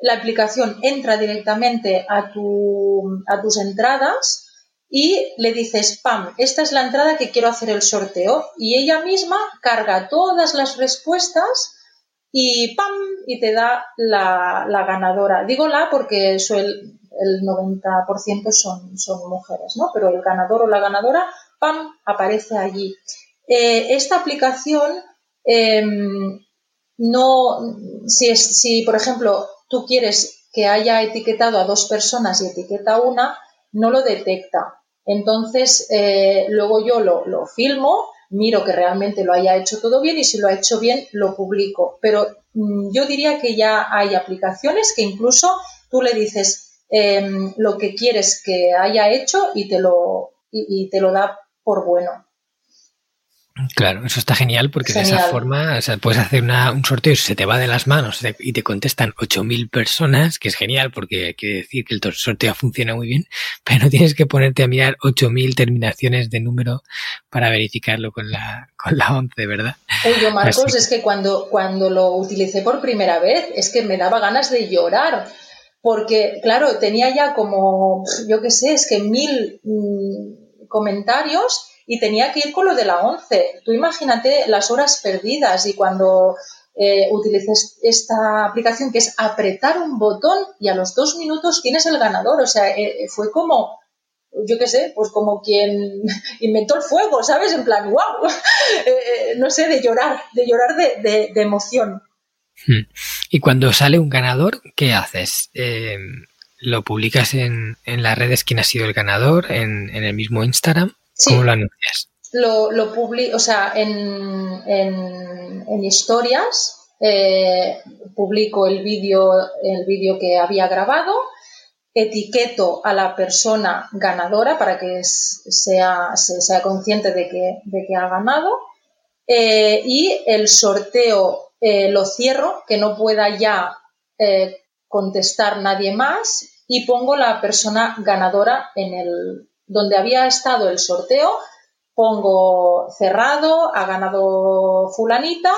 la aplicación entra directamente a, tu, a tus entradas y le dices, pam, esta es la entrada que quiero hacer el sorteo y ella misma carga todas las respuestas y pam, y te da la, ganadora. Digo la porque el 90% son, son mujeres, ¿no? Pero el ganador o la ganadora, pam, aparece allí. Eh, esta aplicación em, no, si, es, si por ejemplo tú quieres que haya etiquetado a dos personas y etiqueta una, no lo detecta. Entonces, eh, luego yo lo, filmo, miro que realmente lo haya hecho todo bien y si lo ha hecho bien, lo publico. Pero mm, yo diría que ya hay aplicaciones que incluso tú le dices em, lo que quieres que haya hecho y te lo, y te lo da por bueno. Claro, eso está genial porque de esa forma puedes hacer un sorteo y se te va de las manos y te contestan 8.000 personas, que es genial porque quiere decir que el sorteo funciona muy bien, pero no tienes que ponerte a mirar 8.000 terminaciones de número para verificarlo con la, con la 11, ¿verdad? Oye, Marcos, es que cuando, cuando lo utilicé por primera vez, es que me daba ganas de llorar. Porque, claro, tenía ya como, yo qué sé, es que mil mm, comentarios y tenía que ir con lo de la 11. Tú imagínate las horas perdidas y cuando eh, utilices esta aplicación que es apretar un botón y a los dos minutos tienes el ganador. O sea, eh, fue como, yo qué sé, pues como quien inventó el fuego, ¿sabes? En plan, wow, eh, no sé, de llorar, de llorar de, emoción. Hmm. Y cuando sale un ganador, ¿qué haces? ¿Lo publicas en, las redes quién ha sido el ganador, en, en el mismo Instagram? ¿Cómo lo anuncias? Lo, lo publico, o sea, en, en, historias eh, publico el vídeo el vídeo que había grabado etiqueto a la persona ganadora para que sea, sea consciente de que, de que ha ganado eh, y el sorteo eh, lo cierro, que no pueda ya contestar nadie más y pongo la persona ganadora en el donde había estado el sorteo, pongo cerrado, ha ganado fulanita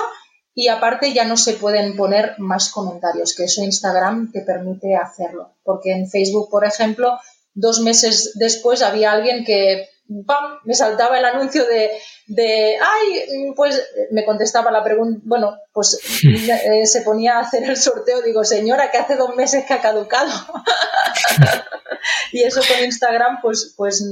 y aparte ya no se pueden poner más comentarios, que eso Instagram te permite hacerlo. Porque en Facebook, por ejemplo, dos meses después había alguien que ¡pam! me saltaba el anuncio de, de, ay, pues me contestaba la pregunta, bueno, pues eh, se ponía a hacer el sorteo, digo, señora, que hace dos meses que ha caducado. y eso con Instagram, pues, pues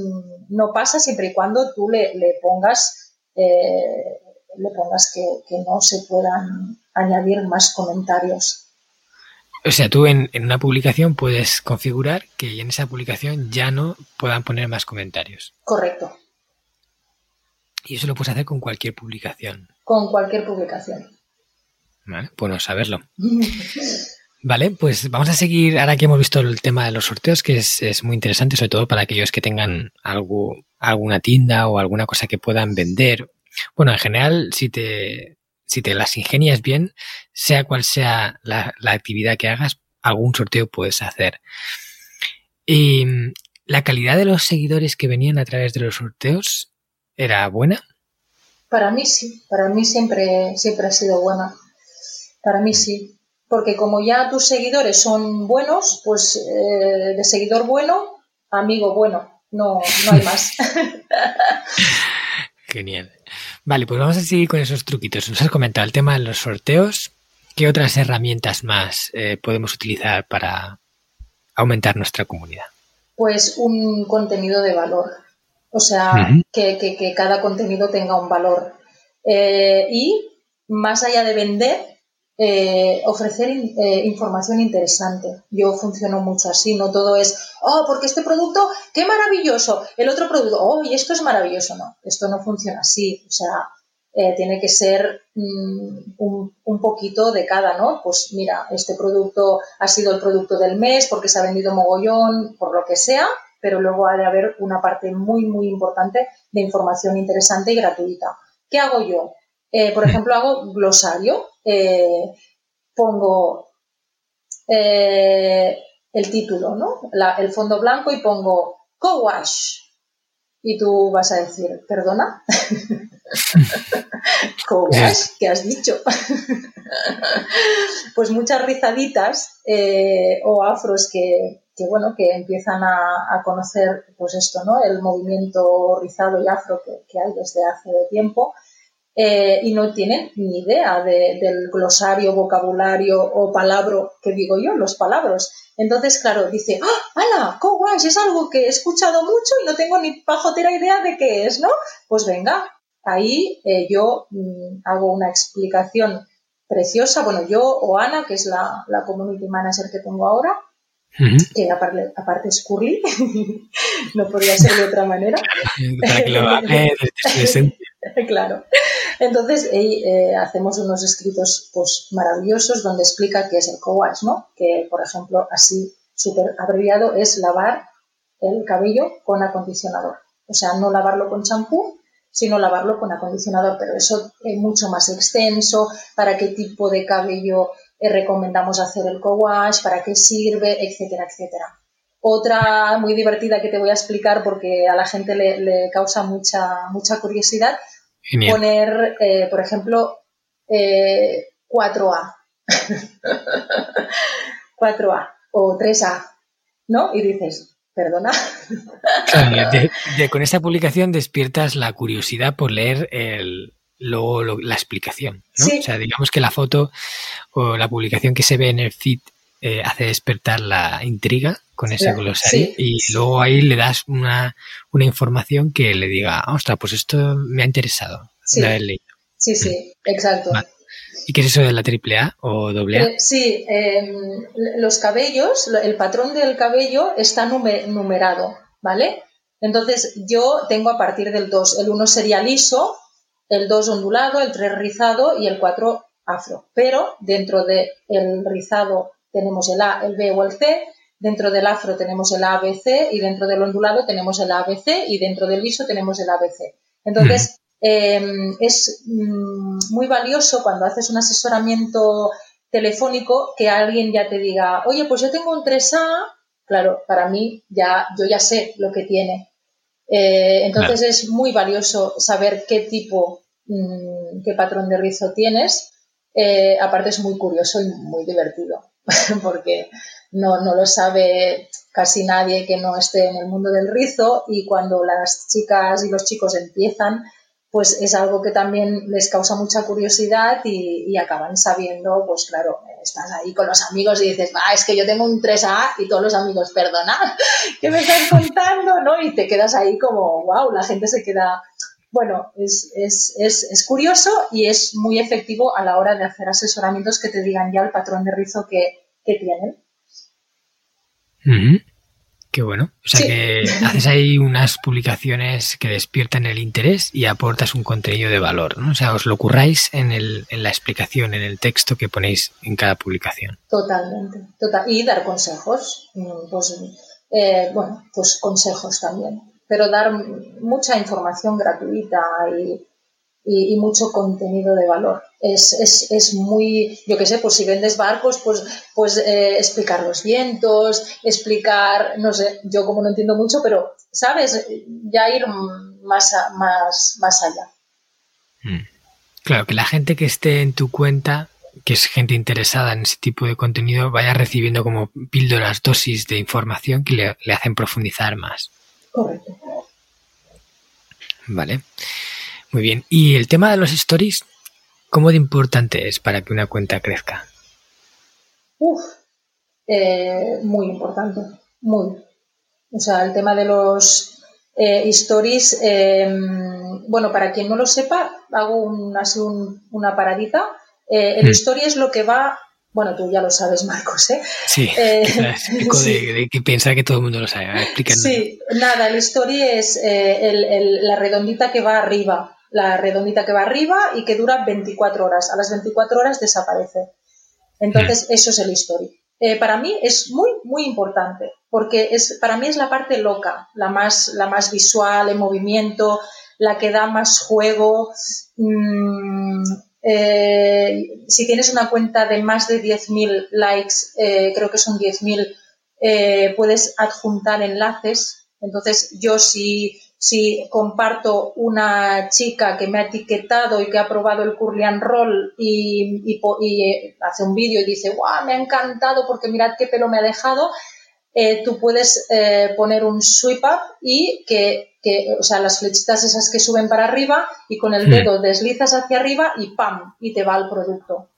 no pasa siempre y cuando tú le, pongas eh, le pongas que, no se puedan añadir más comentarios. O sea, tú en, una publicación puedes configurar que en esa publicación ya no puedan poner más comentarios. Correcto. Y eso lo puedes hacer con cualquier publicación. Con cualquier publicación. Vale, bueno saberlo. Vale, pues vamos a seguir, ahora que hemos visto el tema de los sorteos, que es, es muy interesante, sobre todo para aquellos que tengan algo, alguna tienda o alguna cosa que puedan vender bueno, en general, si te, si te las ingenias bien, sea cual sea la, actividad que hagas, algún sorteo puedes hacer. Y la calidad de los seguidores que venían a través de los sorteos era buena. Para mí sí, para mí siempre, siempre ha sido buena. Para mí sí, porque como ya tus seguidores son buenos, pues eh, de seguidor bueno, amigo bueno, no, no hay más. Genial. Vale, pues vamos a seguir con esos truquitos. Nos has comentado el tema de los sorteos. ¿Qué otras herramientas más eh, podemos utilizar para aumentar nuestra comunidad? Pues un contenido de valor. O sea, que, cada contenido tenga un valor. Eh, y más allá de vender, eh, ofrecer eh, información interesante. Yo funciono mucho así, no todo es, oh, porque este producto, qué maravilloso, el otro producto, oh, y esto es maravilloso, no, esto no funciona así, o sea, eh, tiene que ser mm, un, un, poquito de cada, ¿no? Pues mira, este producto ha sido el producto del mes porque se ha vendido mogollón, por lo que sea, pero luego ha de haber una parte muy, muy importante de información interesante y gratuita. ¿Qué hago yo? Eh, por ejemplo, hago glosario, eh, pongo eh, el título, ¿no? el fondo blanco y pongo co-wash. Y tú vas a decir, perdona, co-wash, ¿qué has dicho? pues muchas rizaditas o afros que, bueno, que empiezan a, conocer, pues esto, ¿no? El movimiento rizado y afro que hay desde hace tiempo eh, y no tienen ni idea del glosario, vocabulario o palabra que digo yo, los palabras. Entonces, claro, dice, ¡ah, hala, co-wash! Es algo que he escuchado mucho y no tengo ni pajotera idea de qué es, ¿no? Pues venga, ahí eh, yo mm, hago una explicación preciosa. Bueno, yo o Ana, que es la, la community manager que tengo ahora, que aparte, aparte, es curly, no podría ser de otra manera. Para que lo claro. Entonces eh, hacemos unos escritos pues, maravillosos donde explica qué es el co-wash. Que, por ejemplo, así súper abreviado es lavar el cabello con acondicionador. O sea, no lavarlo con champú, sino lavarlo con acondicionador, pero eso es mucho más extenso, para qué tipo de cabello eh, recomendamos hacer el co-wash, para qué sirve, etcétera, etcétera. Otra muy divertida que te voy a explicar porque a la gente le, causa mucha, mucha curiosidad poner, eh, por ejemplo, 4A. Eh, 4A o 3A, ¿no? Y dices, perdona. con esta publicación despiertas la curiosidad por leer el, la explicación. ¿no? O sea, digamos que la foto o la publicación que se ve en el feed eh, hace despertar la intriga con ese glosario y luego ahí le das una, una, información que le diga, ostras, pues esto me ha interesado. Sí, sí, sí, exacto. ¿Y qué es eso de la triple A o doble A? Eh, sí, em, los cabellos, el patrón del cabello está numerado, ¿vale? Entonces yo tengo a partir del 2, el 1 sería liso, el 2 ondulado, el 3 rizado y el 4 afro. Pero dentro del rizado tenemos el A, el B o el C, dentro del afro tenemos el ABC y dentro del ondulado tenemos el ABC y dentro del liso tenemos el ABC. Entonces, em, es mm, muy valioso cuando haces un asesoramiento telefónico que alguien ya te diga, oye, pues yo tengo un 3A, claro, para mí ya, yo ya sé lo que tiene. Eh, entonces es muy valioso saber qué tipo, mm, qué patrón de rizo tienes. Eh, aparte es muy curioso y muy divertido, porque no, no lo sabe casi nadie que no esté en el mundo del rizo y cuando las chicas y los chicos empiezan, pues es algo que también les causa mucha curiosidad y, acaban sabiendo, pues claro, estás ahí con los amigos y dices, ah, es que yo tengo un 3A y todos los amigos, perdona, ¿qué me estás contando? ¿no? Y te quedas ahí como, wow, la gente se queda, bueno, es, es, es, es curioso y es muy efectivo a la hora de hacer asesoramientos que te digan ya el patrón de rizo que, que tienen. Qué bueno. O sea que haces ahí unas publicaciones que despiertan el interés y aportas un contenido de valor, ¿no? O sea, os lo curráis en, el, en la explicación, en el texto que ponéis en cada publicación. Totalmente. Total. Y dar consejos. Mm, pues, eh, bueno, pues consejos también. Pero dar mucha información gratuita y, y, mucho contenido de valor. Es, es, es, muy, yo qué sé, pues si vendes barcos, pues, pues eh, explicar los vientos, explicar, no sé, yo como no entiendo mucho, pero, ¿sabes? Ya ir más, más, más allá. Hmm. Claro, que la gente que esté en tu cuenta, que es gente interesada en ese tipo de contenido, vaya recibiendo como píldoras, dosis de información que le, le hacen profundizar más. Correcto. Vale. Muy bien. ¿Y el tema de los stories, cómo de importante es para que una cuenta crezca? Uf, eh, muy importante, muy. O sea, el tema de los eh, stories, em, bueno, para quien no lo sepa, hago un, así una paradita. Eh, el mm. story es lo que va bueno, tú ya lo sabes, Marcos, ¿eh? Sí, eh, de, que piensa que todo el mundo lo sabe. Sí, nada, el story es la redondita que va arriba la redondita que va arriba y que dura 24 horas. A las 24 horas desaparece. Entonces, mm. eso es el story. Eh, para mí es muy, muy importante, porque es, para mí es la parte loca, la más, la más visual, en movimiento, la que da más juego. Mm, eh, si tienes una cuenta de más de 10.000 likes, eh, creo que son 10.000, puedes adjuntar enlaces. Entonces, yo si si comparto una chica que me ha etiquetado y que ha probado el Curlian Roll y, y, eh, hace un vídeo y dice, ¡guau! Me ha encantado porque mirad qué pelo me ha dejado. Eh, tú puedes eh, poner un sweep up y que, que, o sea, las flechitas esas que suben para arriba y con el dedo deslizas hacia arriba y ¡pam! y te va el producto.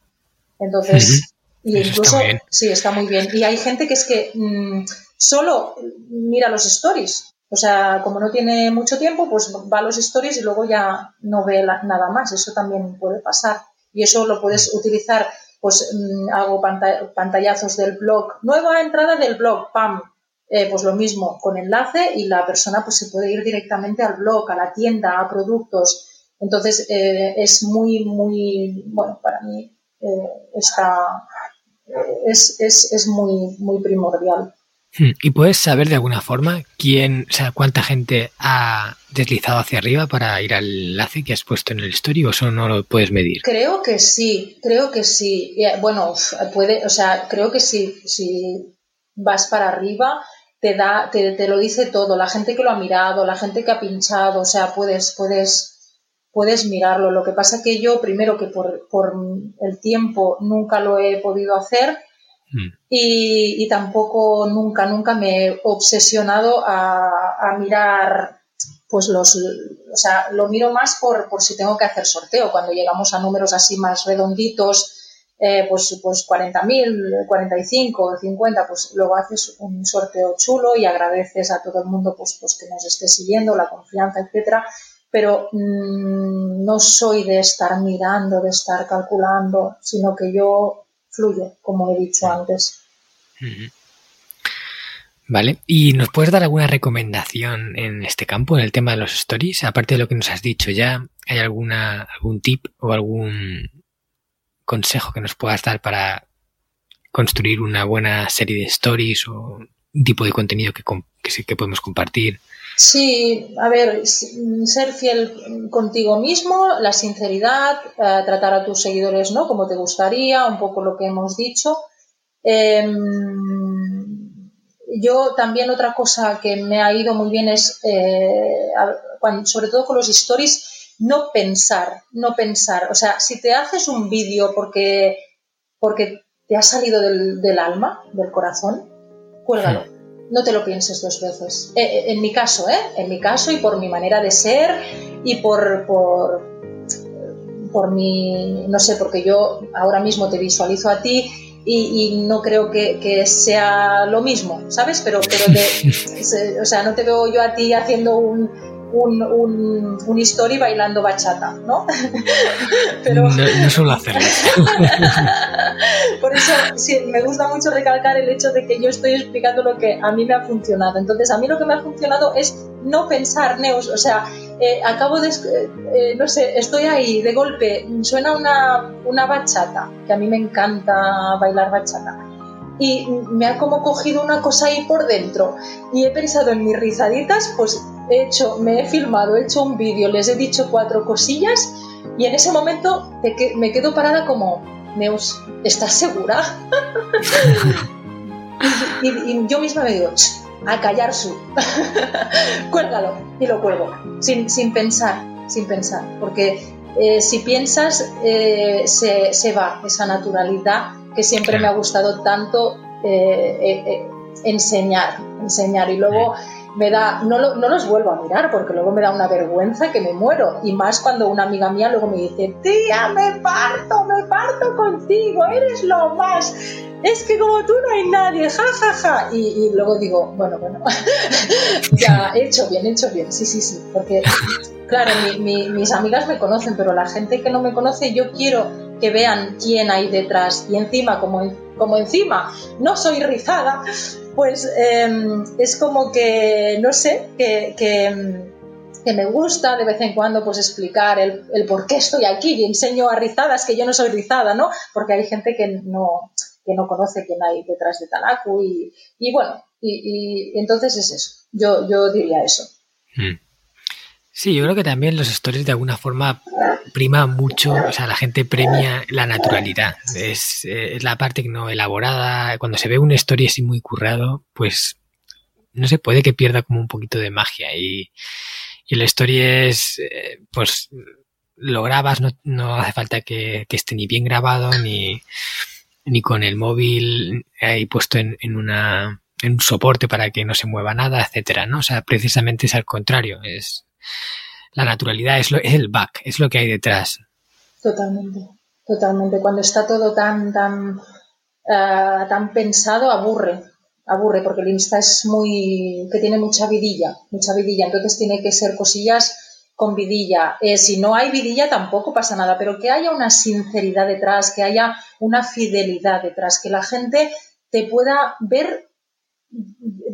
Entonces, y incluso, sí, está muy bien. Y hay gente que es que mm, solo mira los stories. O sea, como no tiene mucho tiempo, pues va a los stories y luego ya no ve nada más. Eso también puede pasar. Y eso lo puedes utilizar, pues mm, hago pantallazos del blog, nueva entrada del blog, pam, eh, pues lo mismo, con enlace y la persona pues se puede ir directamente al blog, a la tienda, a productos. Entonces eh, es muy, muy, bueno, para mí eh, está, es, es, es muy, muy primordial. Hmm. ¿Y puedes saber de alguna forma quién, o sea, cuánta gente ha deslizado hacia arriba para ir al enlace que has puesto en el story o eso no lo puedes medir? Creo que sí, creo que sí. Bueno, puede, o sea, creo que sí, si vas para arriba te da, te, te, lo dice todo, la gente que lo ha mirado, la gente que ha pinchado, o sea, puedes, puedes, puedes mirarlo. Lo que pasa que yo, primero que por, por el tiempo nunca lo he podido hacer Mm. Y, tampoco nunca, nunca me he obsesionado a, mirar, pues los, o sea, lo miro más por, por, si tengo que hacer sorteo. Cuando llegamos a números así más redonditos, eh, pues, pues 40.000, 45, 50, pues luego haces un sorteo chulo y agradeces a todo el mundo pues, pues que nos esté siguiendo, la confianza, etcétera. Pero mm, no soy de estar mirando, de estar calculando, sino que yo fluye, como he dicho antes. Vale, ¿y nos puedes dar alguna recomendación en este campo, en el tema de los stories? Aparte de lo que nos has dicho ya, ¿hay alguna, algún tip o algún consejo que nos puedas dar para construir una buena serie de stories o tipo de contenido que, que, que podemos compartir. Sí, a ver, ser fiel contigo mismo, la sinceridad, eh, tratar a tus seguidores no como te gustaría, un poco lo que hemos dicho. Em, yo también otra cosa que me ha ido muy bien es, eh, sobre todo con los stories, no pensar, no pensar. O sea, si te haces un vídeo porque, porque te ha salido del, del alma, del corazón, cuélgalo no te lo pienses dos veces. Eh, eh, en mi caso, ¿eh? En mi caso y por mi manera de ser y por, por, por mi, no sé, porque yo ahora mismo te visualizo a ti y, no creo que, sea lo mismo, ¿sabes? Pero, pero o sea, no te veo yo a ti haciendo un, un, un, un story bailando bachata, ¿no? Pero... No, suelo hacerlo. Por eso sí, me gusta mucho recalcar el hecho de que yo estoy explicando lo que a mí me ha funcionado. Entonces, a mí lo que me ha funcionado es no pensar, Neus, o sea, eh, acabo de, eh, no sé, estoy ahí, de golpe, suena una, una bachata, que a mí me encanta bailar bachata y me ha como cogido una cosa ahí por dentro y he pensado en mis rizaditas, pues he hecho, me he filmado, he hecho un vídeo, les he dicho cuatro cosillas y en ese momento me quedo parada como, Neus, ¿estás segura? y, yo misma me digo, a callar su, cuélgalo y lo cuelgo, sin, sin pensar, sin pensar, porque eh, si piensas eh, se, se, va esa naturalidad que siempre me ha gustado tanto eh, enseñar, enseñar. Y luego me da, no, los vuelvo a mirar porque luego me da una vergüenza que me muero. Y más cuando una amiga mía luego me dice, tía, me parto, me parto contigo, eres lo más. Es que como tú no hay nadie, ja, ja, ja. Y, luego digo, bueno, bueno, ya, he hecho bien, he hecho bien, sí, sí, sí. Porque, claro, mis amigas me conocen, pero la gente que no me conoce, yo quiero que vean quién hay detrás. Y encima, como, como encima no soy rizada, pues em, es como que, no sé, que, que, me gusta de vez en cuando pues explicar el, el, por qué estoy aquí y enseño a rizadas que yo no soy rizada, ¿no? Porque hay gente que no, que no conoce quién hay detrás de Talaku y, y bueno, y, y, entonces es eso, yo, yo diría eso. Hmm. Sí, yo creo que también los stories de alguna forma prima mucho, o sea, la gente premia la naturalidad. Es, es la parte no elaborada. Cuando se ve un story así muy currado, pues no se puede que pierda como un poquito de magia. Y, y el story es, eh, pues lo grabas, no, no hace falta que, que, esté ni bien grabado ni, ni con el móvil ahí puesto en, en una en un soporte para que no se mueva nada, etcétera, ¿no? O sea, precisamente es al contrario, es la naturalidad, es, lo, es el back, es lo que hay detrás. Totalmente, totalmente. Cuando está todo tan, tan, uh, tan pensado, aburre, aburre, porque el Insta es muy, que tiene mucha vidilla, mucha vidilla, entonces tiene que ser cosillas con vidilla. Eh, si no hay vidilla tampoco pasa nada, pero que haya una sinceridad detrás, que haya una fidelidad detrás, que la gente te pueda ver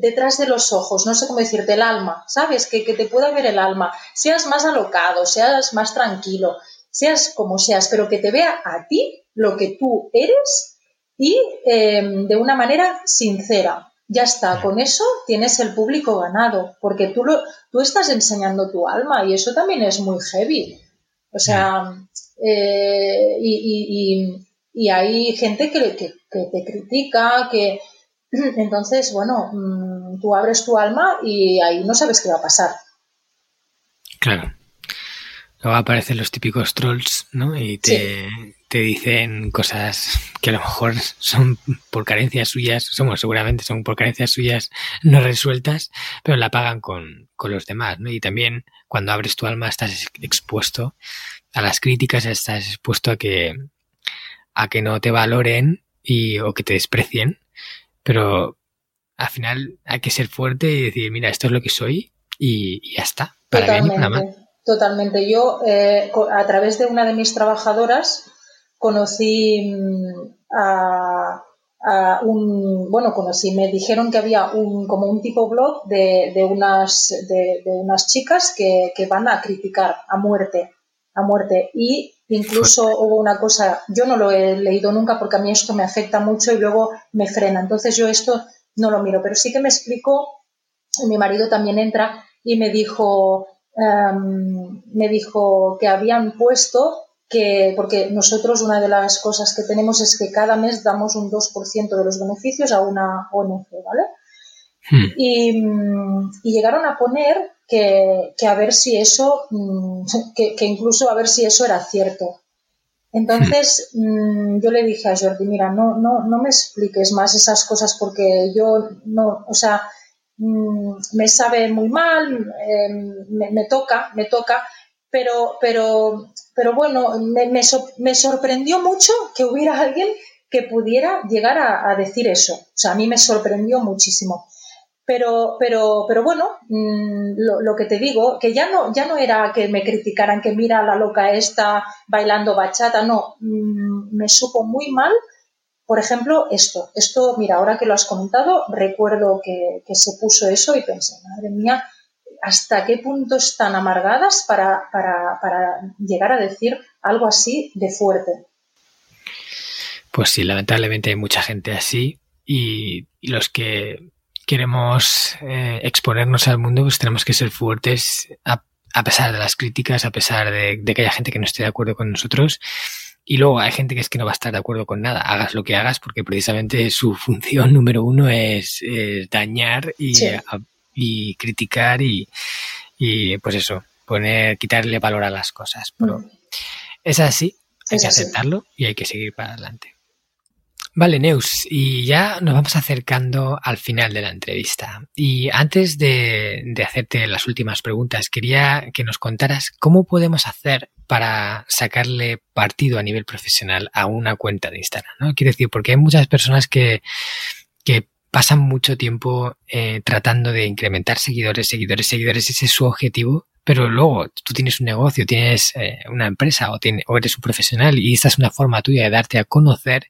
detrás de los ojos, no sé cómo decirte, el alma, ¿sabes? Que, te pueda ver el alma, seas más alocado, seas más tranquilo, seas como seas, pero que te vea a ti lo que tú eres y em, de una manera sincera. Ya está, con eso tienes el público ganado, porque tú, lo, tú estás enseñando tu alma y eso también es muy heavy. O sea, eh, y, hay gente que, que te critica, que, entonces, bueno, mm, tú abres tu alma y ahí no sabes qué va a pasar. Claro. Luego aparecen los típicos trolls, ¿no? Y te, dicen cosas que a lo mejor son por carencias suyas, somos seguramente son por carencias suyas no resueltas, pero la pagan con, con los demás, ¿no? Y también cuando abres tu alma estás expuesto a las críticas, estás expuesto a que, a que no te valoren y, o que te desprecien pero al final hay que ser fuerte y decir, mira, esto es lo que soy y, ya está. Para totalmente, totalmente. Yo, eh, a través de una de mis trabajadoras, conocí mm, a, un, bueno, conocí, me dijeron que había un, como un tipo blog de, de unas, de, unas chicas que, que, van a criticar a muerte, a muerte. Y Incluso hubo una cosa, yo no lo he leído nunca porque a mí esto me afecta mucho y luego me frena. Entonces yo esto no lo miro, pero sí que me explicó, mi marido también entra y me dijo, em, me dijo que habían puesto que, porque nosotros una de las cosas que tenemos es que cada mes damos un 2% de los beneficios a una ONG, ¿vale? Hmm. Y, y, llegaron a poner que, que, a ver si eso, mm, que, que, incluso a ver si eso era cierto. Entonces mm, yo le dije a Jordi, mira, no, no, no me expliques más esas cosas porque yo no, o sea, mm, me sabe muy mal, em, me, toca, me toca, pero, pero, pero bueno, me, me, sorprendió mucho que hubiera alguien que pudiera llegar a, a, decir eso. O sea, a mí me sorprendió muchísimo. Pero, pero, pero bueno, mm, lo, que te digo, que ya no, ya no era que me criticaran que mira la loca esta bailando bachata, no, mm, me supo muy mal, por ejemplo, esto. Esto, mira, ahora que lo has comentado, recuerdo que, se puso eso y pensé, madre mía, ¿hasta qué punto están amargadas para, para llegar a decir algo así de fuerte? Pues sí, lamentablemente hay mucha gente así y los que queremos eh, exponernos al mundo, pues tenemos que ser fuertes a, pesar de las críticas, a pesar de, que haya gente que no esté de acuerdo con nosotros. Y luego hay gente que es que no va a estar de acuerdo con nada. Hagas lo que hagas, porque precisamente su función número uno es, dañar y, y criticar y, y, pues eso, poner, quitarle valor a las cosas. Pero mm. es así, hay que aceptarlo y hay que seguir para adelante. Vale, Neus, y ya nos vamos acercando al final de la entrevista. Y antes de, hacerte las últimas preguntas, quería que nos contaras cómo podemos hacer para sacarle partido a nivel profesional a una cuenta de Instagram, ¿no? Quiero decir, porque hay muchas personas que, que pasan mucho tiempo eh, tratando de incrementar seguidores, seguidores, seguidores, ese es su objetivo, pero luego tú tienes un negocio, tienes eh, una empresa o, o eres un profesional y esta es una forma tuya de darte a conocer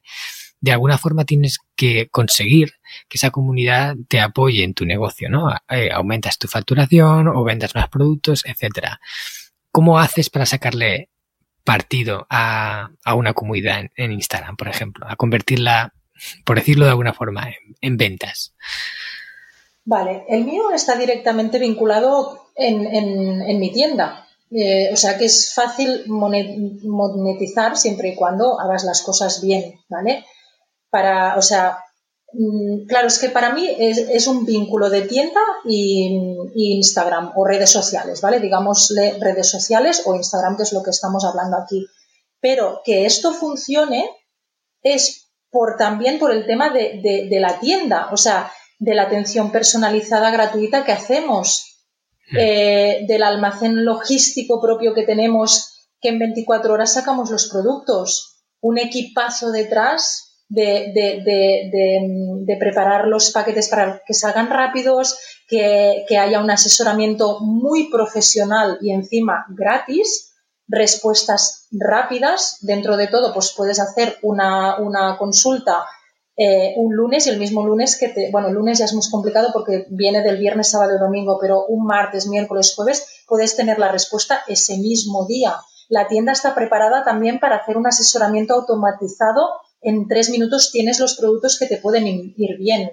de alguna forma tienes que conseguir que esa comunidad te apoye en tu negocio, ¿no? Eh, aumentas tu facturación o vendas más productos, etcétera. ¿Cómo haces para sacarle partido a, una comunidad en, Instagram, por ejemplo? A convertirla, por decirlo de alguna forma, en, ventas. Vale, el mío está directamente vinculado en, mi tienda. Eh, o sea que es fácil monetizar siempre y cuando hagas las cosas bien, ¿vale? Para, o sea, mm, claro, es que para mí es, un vínculo de tienda y, Instagram o redes sociales, ¿vale? Digámosle redes sociales o Instagram, que es lo que estamos hablando aquí. Pero que esto funcione es por también por el tema de, la tienda, o sea, de la atención personalizada gratuita que hacemos, eh, del almacén logístico propio que tenemos, que en 24 horas sacamos los productos, un equipazo detrás de, preparar los paquetes para que salgan rápidos, que, haya un asesoramiento muy profesional y encima gratis, respuestas rápidas. Dentro de todo, pues puedes hacer una, consulta eh, un lunes y el mismo lunes que te, bueno, el lunes ya es muy complicado porque viene del viernes, sábado y domingo, pero un martes, miércoles, jueves puedes tener la respuesta ese mismo día. La tienda está preparada también para hacer un asesoramiento automatizado en tres minutos tienes los productos que te pueden ir bien.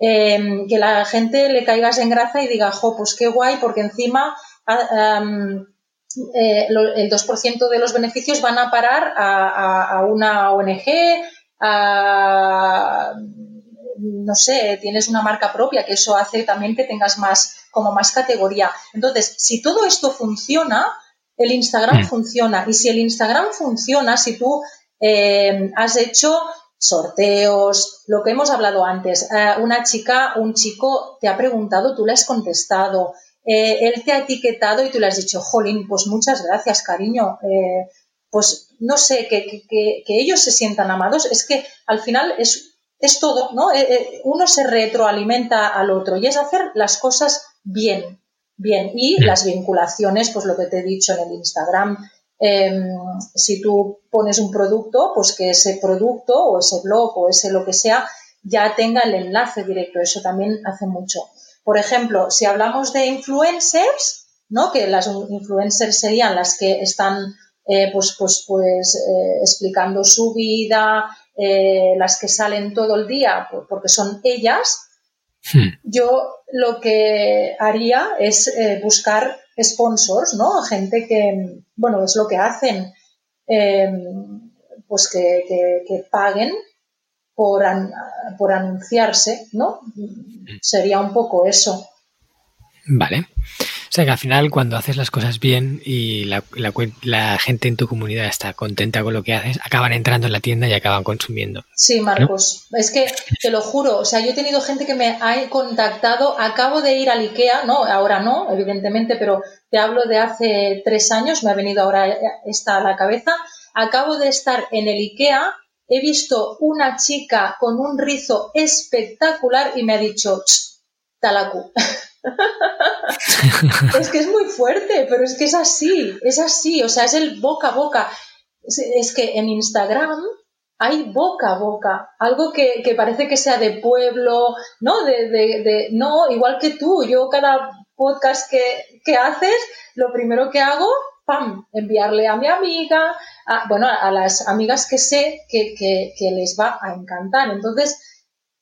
Em, que la gente le caigas en gracia y diga, jo, pues qué guay, porque encima ah, eh, el 2% de los beneficios van a parar a, una ONG, no sé, tienes una marca propia, que eso hace también que tengas más, como más categoría. Entonces, si todo esto funciona, el Instagram mm. funciona. Y si el Instagram funciona, si tú eh, has hecho sorteos, lo que hemos hablado antes. Eh, una chica, un chico te ha preguntado, tú le has contestado. Eh, él te ha etiquetado y tú le has dicho, jolín, pues muchas gracias, cariño. pues no sé, que, ellos se sientan amados. Es que al final es, es todo, ¿no? uno se retroalimenta al otro y es hacer las cosas bien, bien. Y las vinculaciones, pues lo que te he dicho en el Instagram, Em, si tú pones un producto, pues que ese producto o ese blog o ese lo que sea ya tenga el enlace directo. Eso también hace mucho. Por ejemplo, si hablamos de influencers, ¿no? Que las influencers serían las que están eh, pues, pues, pues eh, explicando su vida, eh, las que salen todo el día porque son ellas, Hmm. Yo lo que haría es buscar sponsors, ¿no? Gente que, bueno, es lo que hacen, eh, pues que, que- que paguen por, an- por anunciarse, ¿no? Sería un poco eso. Vale. O sea que al final cuando haces las cosas bien y la, la cuen- la gente en tu comunidad está contenta con lo que haces, acaban entrando en la tienda y acaban consumiendo. Sí, Marcos. Es que te lo juro, o sea, yo he tenido gente que me ha contactado, acabo de ir al IKEA, no, ahora no, evidentemente, pero te hablo de hace tres años, me ha venido ahora esta a la cabeza, acabo de estar en el IKEA, he visto una chica con un rizo espectacular y me ha dicho, "Ch, Talaku. es que es muy fuerte, pero es que es así, es así, o sea, es el boca a boca. Es, que en Instagram hay boca a boca, algo que, que parece que sea de pueblo, ¿no? De, de- de- no, igual que tú, yo cada podcast que, que haces, lo primero que hago, pam, enviarle a mi amiga, a- bueno, a las amigas que sé que, que- que les va a encantar. Entonces,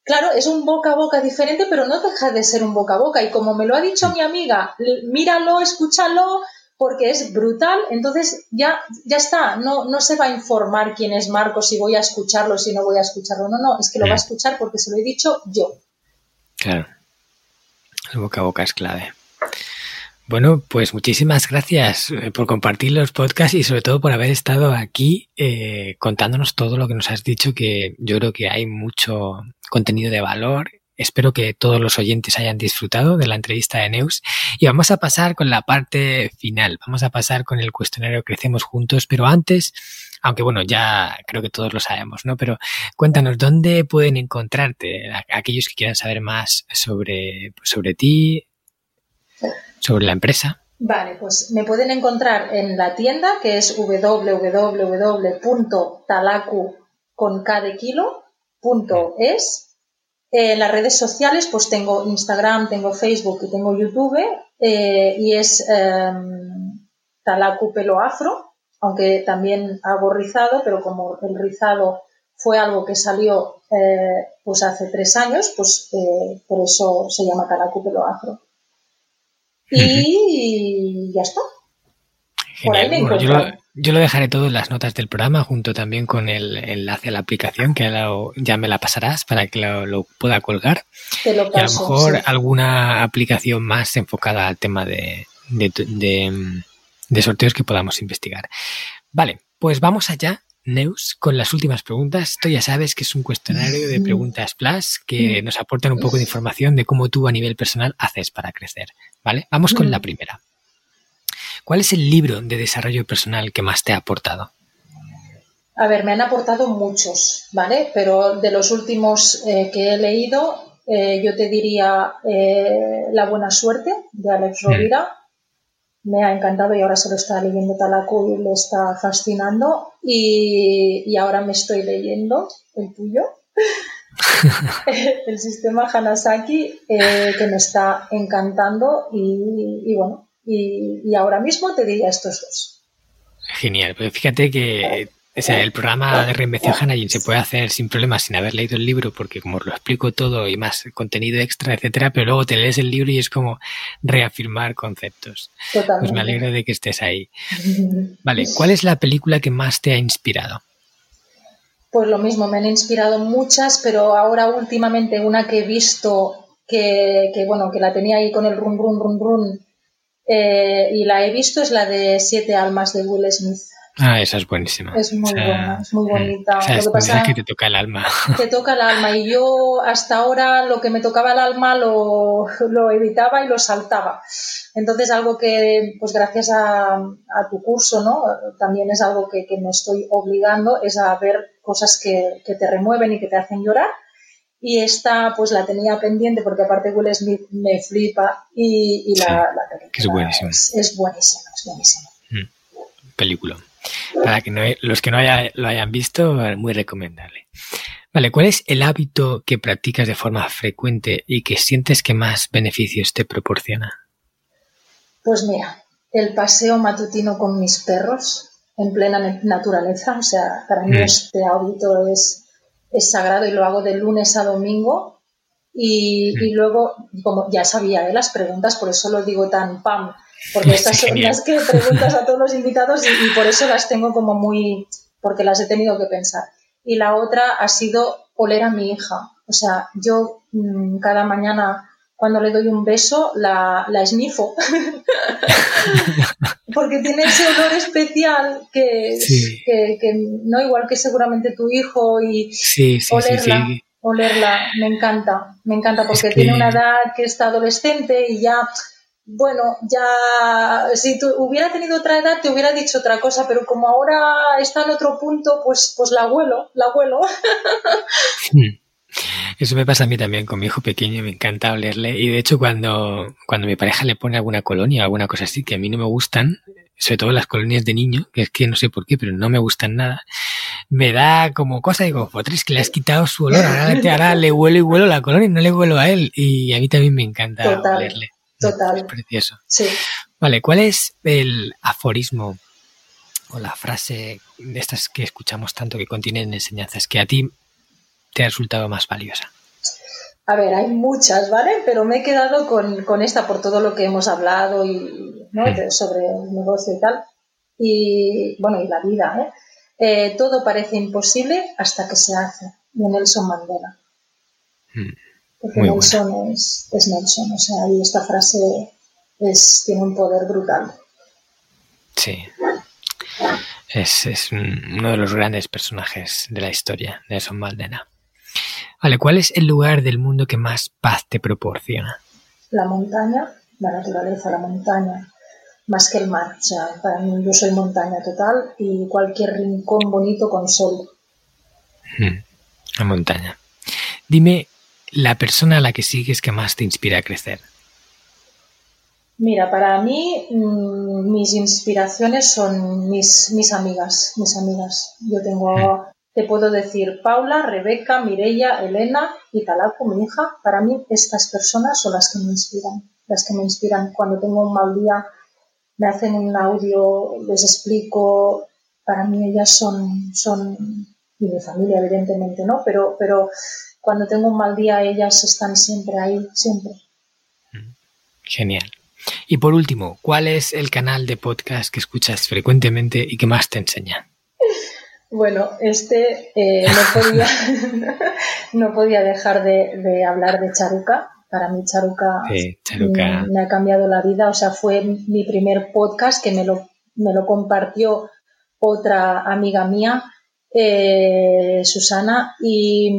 Claro, es un boca a boca diferente, pero no deja de ser un boca a boca. Y como me lo ha dicho mi amiga, míralo, escúchalo, porque es brutal, entonces ya, ya está. No, no se va a informar quién es Marcos, si voy a escucharlo, si no voy a escucharlo. No, no, es que lo va a escuchar porque se lo he dicho yo. Claro. El boca a boca es clave. Bueno, pues muchísimas gracias eh, por compartir los podcasts y sobre todo por haber estado aquí eh, contándonos todo lo que nos has dicho, que yo creo que hay mucho contenido de valor. Espero que todos los oyentes hayan disfrutado de la entrevista de Neus y vamos a pasar con la parte final. Vamos a pasar con el cuestionario Crecemos Juntos, pero antes, aunque bueno, ya creo que todos lo sabemos, ¿no? Pero cuéntanos, ¿dónde pueden encontrarte aquellos que quieran saber más sobre, sobre ti, sobre la empresa? Vale, pues me pueden encontrar en la tienda que es www.talacu con K de kilo punto es. En las redes sociales pues tengo Instagram, tengo Facebook y tengo YouTube eh, y es em, Talacu pelo afro, aunque también hago rizado, pero como el rizado fue algo que salió eh, pues hace tres años, pues eh, por eso se llama Talacu pelo afro. Y ya está. Por ahí me Bueno, yo, lo, encuentran. yo lo dejaré todo en las notas del programa, junto también con el enlace a la aplicación, que lo- ya me la pasarás para que lo, lo pueda colgar. Te lo Y a lo paso. mejor sí. alguna aplicación más enfocada al tema de, de, de- de sorteos que podamos investigar. Vale, pues vamos allá, Neus, con las últimas preguntas. Esto ya sabes que es un cuestionario de preguntas plus que nos aportan un poco de información de cómo tú a nivel personal haces para crecer. ¿Vale? Vamos con la primera. ¿Cuál es el libro de desarrollo personal que más te ha aportado? A ver, me han aportado muchos, ¿vale? Pero de los últimos eh, que he leído, eh, yo te diría eh, La buena suerte de Alex Rovira. Me ha encantado y ahora se lo está leyendo Talaku y le está fascinando. Y, y ahora me estoy leyendo el tuyo, el sistema Hanasaki, eh, que me está encantando. Y, bueno, y, y ahora mismo te diría estos dos. Genial, pero fíjate que o sea, el programa de Reinvención Hanajin se puede hacer sin problemas sin haber leído el libro, porque como lo explico todo y más contenido extra, etcétera, pero luego te lees el libro y es como reafirmar conceptos. Totalmente. Pues me alegro de que estés ahí. Vale, ¿cuál es la película que más te ha inspirado? Pues lo mismo, me han inspirado muchas, pero ahora últimamente una que he visto que, que, bueno, que la tenía ahí con el run run run run eh, y la he visto es la de Siete almas de Will Smith. Ah, esa es buenísima. Es muy O sea, buena, es muy bonita. O sea, Lo es que pasa- que te toca el alma. Te toca el alma y yo hasta ahora lo que me tocaba el alma lo, lo evitaba y lo saltaba. Entonces algo que, pues gracias a, a tu curso, ¿no? También es algo que, que me estoy obligando, es a ver cosas que, que te remueven y que te hacen llorar. Y esta pues la tenía pendiente porque aparte Will Smith me flipa y, y la, Sí, la película que es buenísima. Es, es buenísima, es buenísima. Película. Para que no, los que no haya- lo hayan visto, muy recomendable. Vale, ¿cuál es el hábito que practicas de forma frecuente y que sientes que más beneficios te proporciona? Pues mira, el paseo matutino con mis perros en plena naturaleza, o sea, para mí Mm. este hábito es, es sagrado y lo hago de lunes a domingo y, y luego, como ya sabía ¿eh? las preguntas, por eso lo digo tan pam, porque estas son las que preguntas a todos los invitados y, y por eso las tengo como muy, porque las he tenido que pensar. Y la otra ha sido oler a mi hija. O sea, yo mmm, cada mañana cuando le doy un beso la, la esnifo. Porque tiene ese olor especial que, Sí. que, que no igual que seguramente tu hijo y Sí, sí, sí, olerla, olerla, me encanta, me encanta porque Es que- tiene una edad que está adolescente y ya, bueno, ya, si tú hubiera tenido otra edad te hubiera dicho otra cosa, pero como ahora está en otro punto, pues, pues la abuelo, la abuelo. Eso me pasa a mí también con mi hijo pequeño, me encanta olerle. Y de hecho, cuando, cuando mi pareja le pone alguna colonia o alguna cosa así que a mí no me gustan, sobre todo las colonias de niño, que es que no sé por qué, pero no me gustan nada, me da como cosa, digo, Potres, que le has quitado su olor, ahora, te- ahora le huelo y huelo la colonia y no le huelo a él. Y a mí también me encanta Total, olerle. Total. Es precioso. Sí. Vale, ¿cuál es el aforismo o la frase de estas que escuchamos tanto que contienen enseñanzas que a ti te ha resultado más valiosa? A ver, hay muchas, ¿vale? Pero me he quedado con, con esta por todo lo que hemos hablado y ¿no? De- sobre el negocio y tal. Y bueno, y la vida, ¿eh? Eh, todo parece imposible hasta que se hace. De Nelson Mandela. Mm, Porque Muy Nelson es, es Nelson. O sea, y esta frase es, tiene un poder brutal. Sí. Es, es un- uno de los grandes personajes de la historia, Nelson Mandela. Vale, ¿cuál es el lugar del mundo que más paz te proporciona? La montaña, la naturaleza, la montaña, más que el mar. O sea, para mí yo soy montaña total y cualquier rincón bonito con sol. Mm, La montaña. Dime la persona a la que sigues que más te inspira a crecer. Mira, para mí mm, mis inspiraciones son mis, mis amigas, mis amigas. Yo tengo, te puedo decir, Paula, Rebeca, Mireia, Elena y Talaco, mi hija. Para mí estas personas son las que me inspiran, las que me inspiran. Cuando tengo un mal día, me hacen un audio, les explico. Para mí ellas son, son y mi familia evidentemente, ¿no? Pero, pero cuando tengo un mal día, ellas están siempre ahí, siempre. Genial. Y por último, ¿cuál es el canal de podcast que escuchas frecuentemente y que más te enseña? Bueno, este eh, no, podía, no podía dejar de, de, hablar de Charuca. Para mí Charuca, sí, Charuca. Me, me, ha cambiado la vida. O sea, fue mi primer podcast que me lo, me lo compartió otra amiga mía, eh, Susana, y,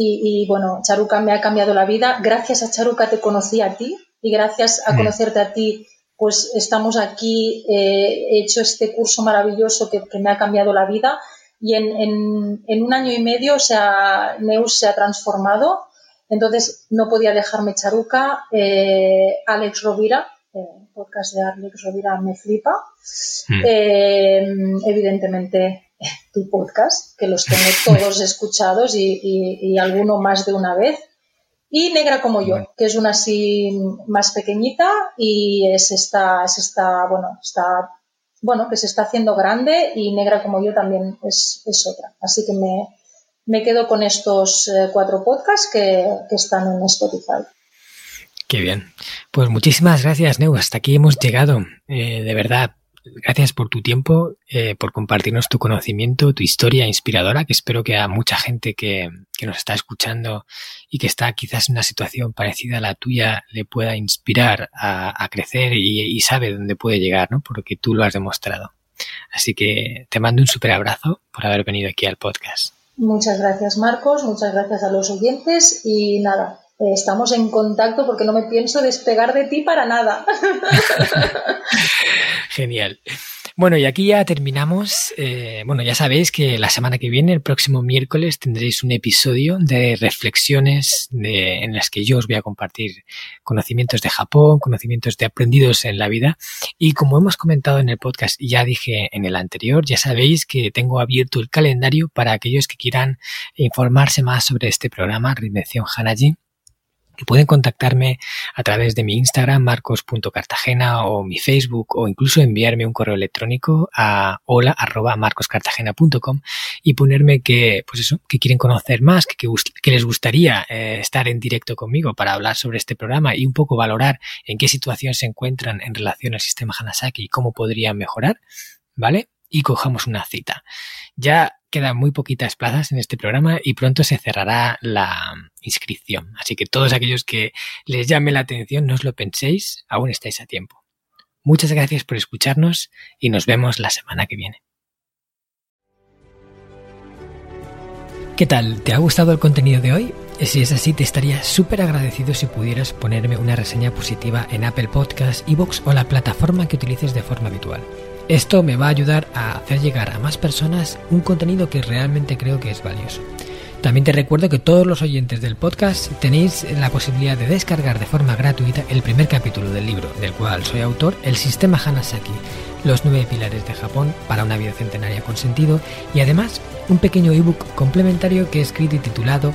y, y, bueno, Charuca me ha cambiado la vida. Gracias a Charuca te conocí a ti y gracias a conocerte a ti pues estamos aquí, eh, he hecho este curso maravilloso que, que, me ha cambiado la vida y en, en, en, un año y medio o sea, Neus se ha transformado, entonces no podía dejarme Charuca, eh, Alex Rovira, el podcast de Alex Rovira me flipa, mm. evidentemente tu podcast, que los tengo todos escuchados y, y, y alguno más de una vez, y Negra como yo, que es una así más pequeñita y es esta, es esta, bueno, está, bueno, que se está haciendo grande y Negra como yo también es, es otra. Así que me, me quedo con estos eh, cuatro podcasts que, que, están en Spotify. Qué bien. Pues muchísimas gracias, Neu. Hasta aquí hemos llegado. Eh, de verdad, gracias por tu tiempo, eh, por compartirnos tu conocimiento, tu historia inspiradora, que espero que a mucha gente que, nos está escuchando y que está quizás en una situación parecida a la tuya le pueda inspirar a, crecer y, y, sabe dónde puede llegar, ¿no? Porque tú lo has demostrado. Así que te mando un súper abrazo por haber venido aquí al podcast. Muchas gracias, Marcos. Muchas gracias a los oyentes y nada, estamos en contacto porque no me pienso despegar de ti para nada. Genial. Bueno, y aquí ya terminamos. Eh, bueno, ya sabéis que la semana que viene, el próximo miércoles, tendréis un episodio de reflexiones de, en las que yo os voy a compartir conocimientos de Japón, conocimientos de aprendidos en la vida. Y como hemos comentado en el podcast ya dije en el anterior, ya sabéis que tengo abierto el calendario para aquellos que quieran informarse más sobre este programa, Reinvención Hanaji pueden contactarme a través de mi Instagram, marcos.cartagena, o mi Facebook, o incluso enviarme un correo electrónico a hola.marcoscartagena.com y ponerme que, pues eso, que quieren conocer más, que, que, les gustaría eh, estar en directo conmigo para hablar sobre este programa y un poco valorar en qué situación se encuentran en relación al sistema Hanasaki y cómo podrían mejorar, ¿vale? Y cojamos una cita. Ya quedan muy poquitas plazas en este programa y pronto se cerrará la inscripción. Así que todos aquellos que les llame la atención, no os lo penséis, aún estáis a tiempo. Muchas gracias por escucharnos y nos vemos la semana que viene. ¿Qué tal? ¿Te ha gustado el contenido de hoy? Si es así, te estaría súper agradecido si pudieras ponerme una reseña positiva en Apple Podcasts, Evox o la plataforma que utilices de forma habitual. Esto me va a ayudar a hacer llegar a más personas un contenido que realmente creo que es valioso. También te recuerdo que todos los oyentes del podcast tenéis la posibilidad de descargar de forma gratuita el primer capítulo del libro, del cual soy autor, El Sistema Hanasaki, los nueve pilares de Japón para una vida centenaria con sentido, y además un pequeño ebook complementario que he escrito y titulado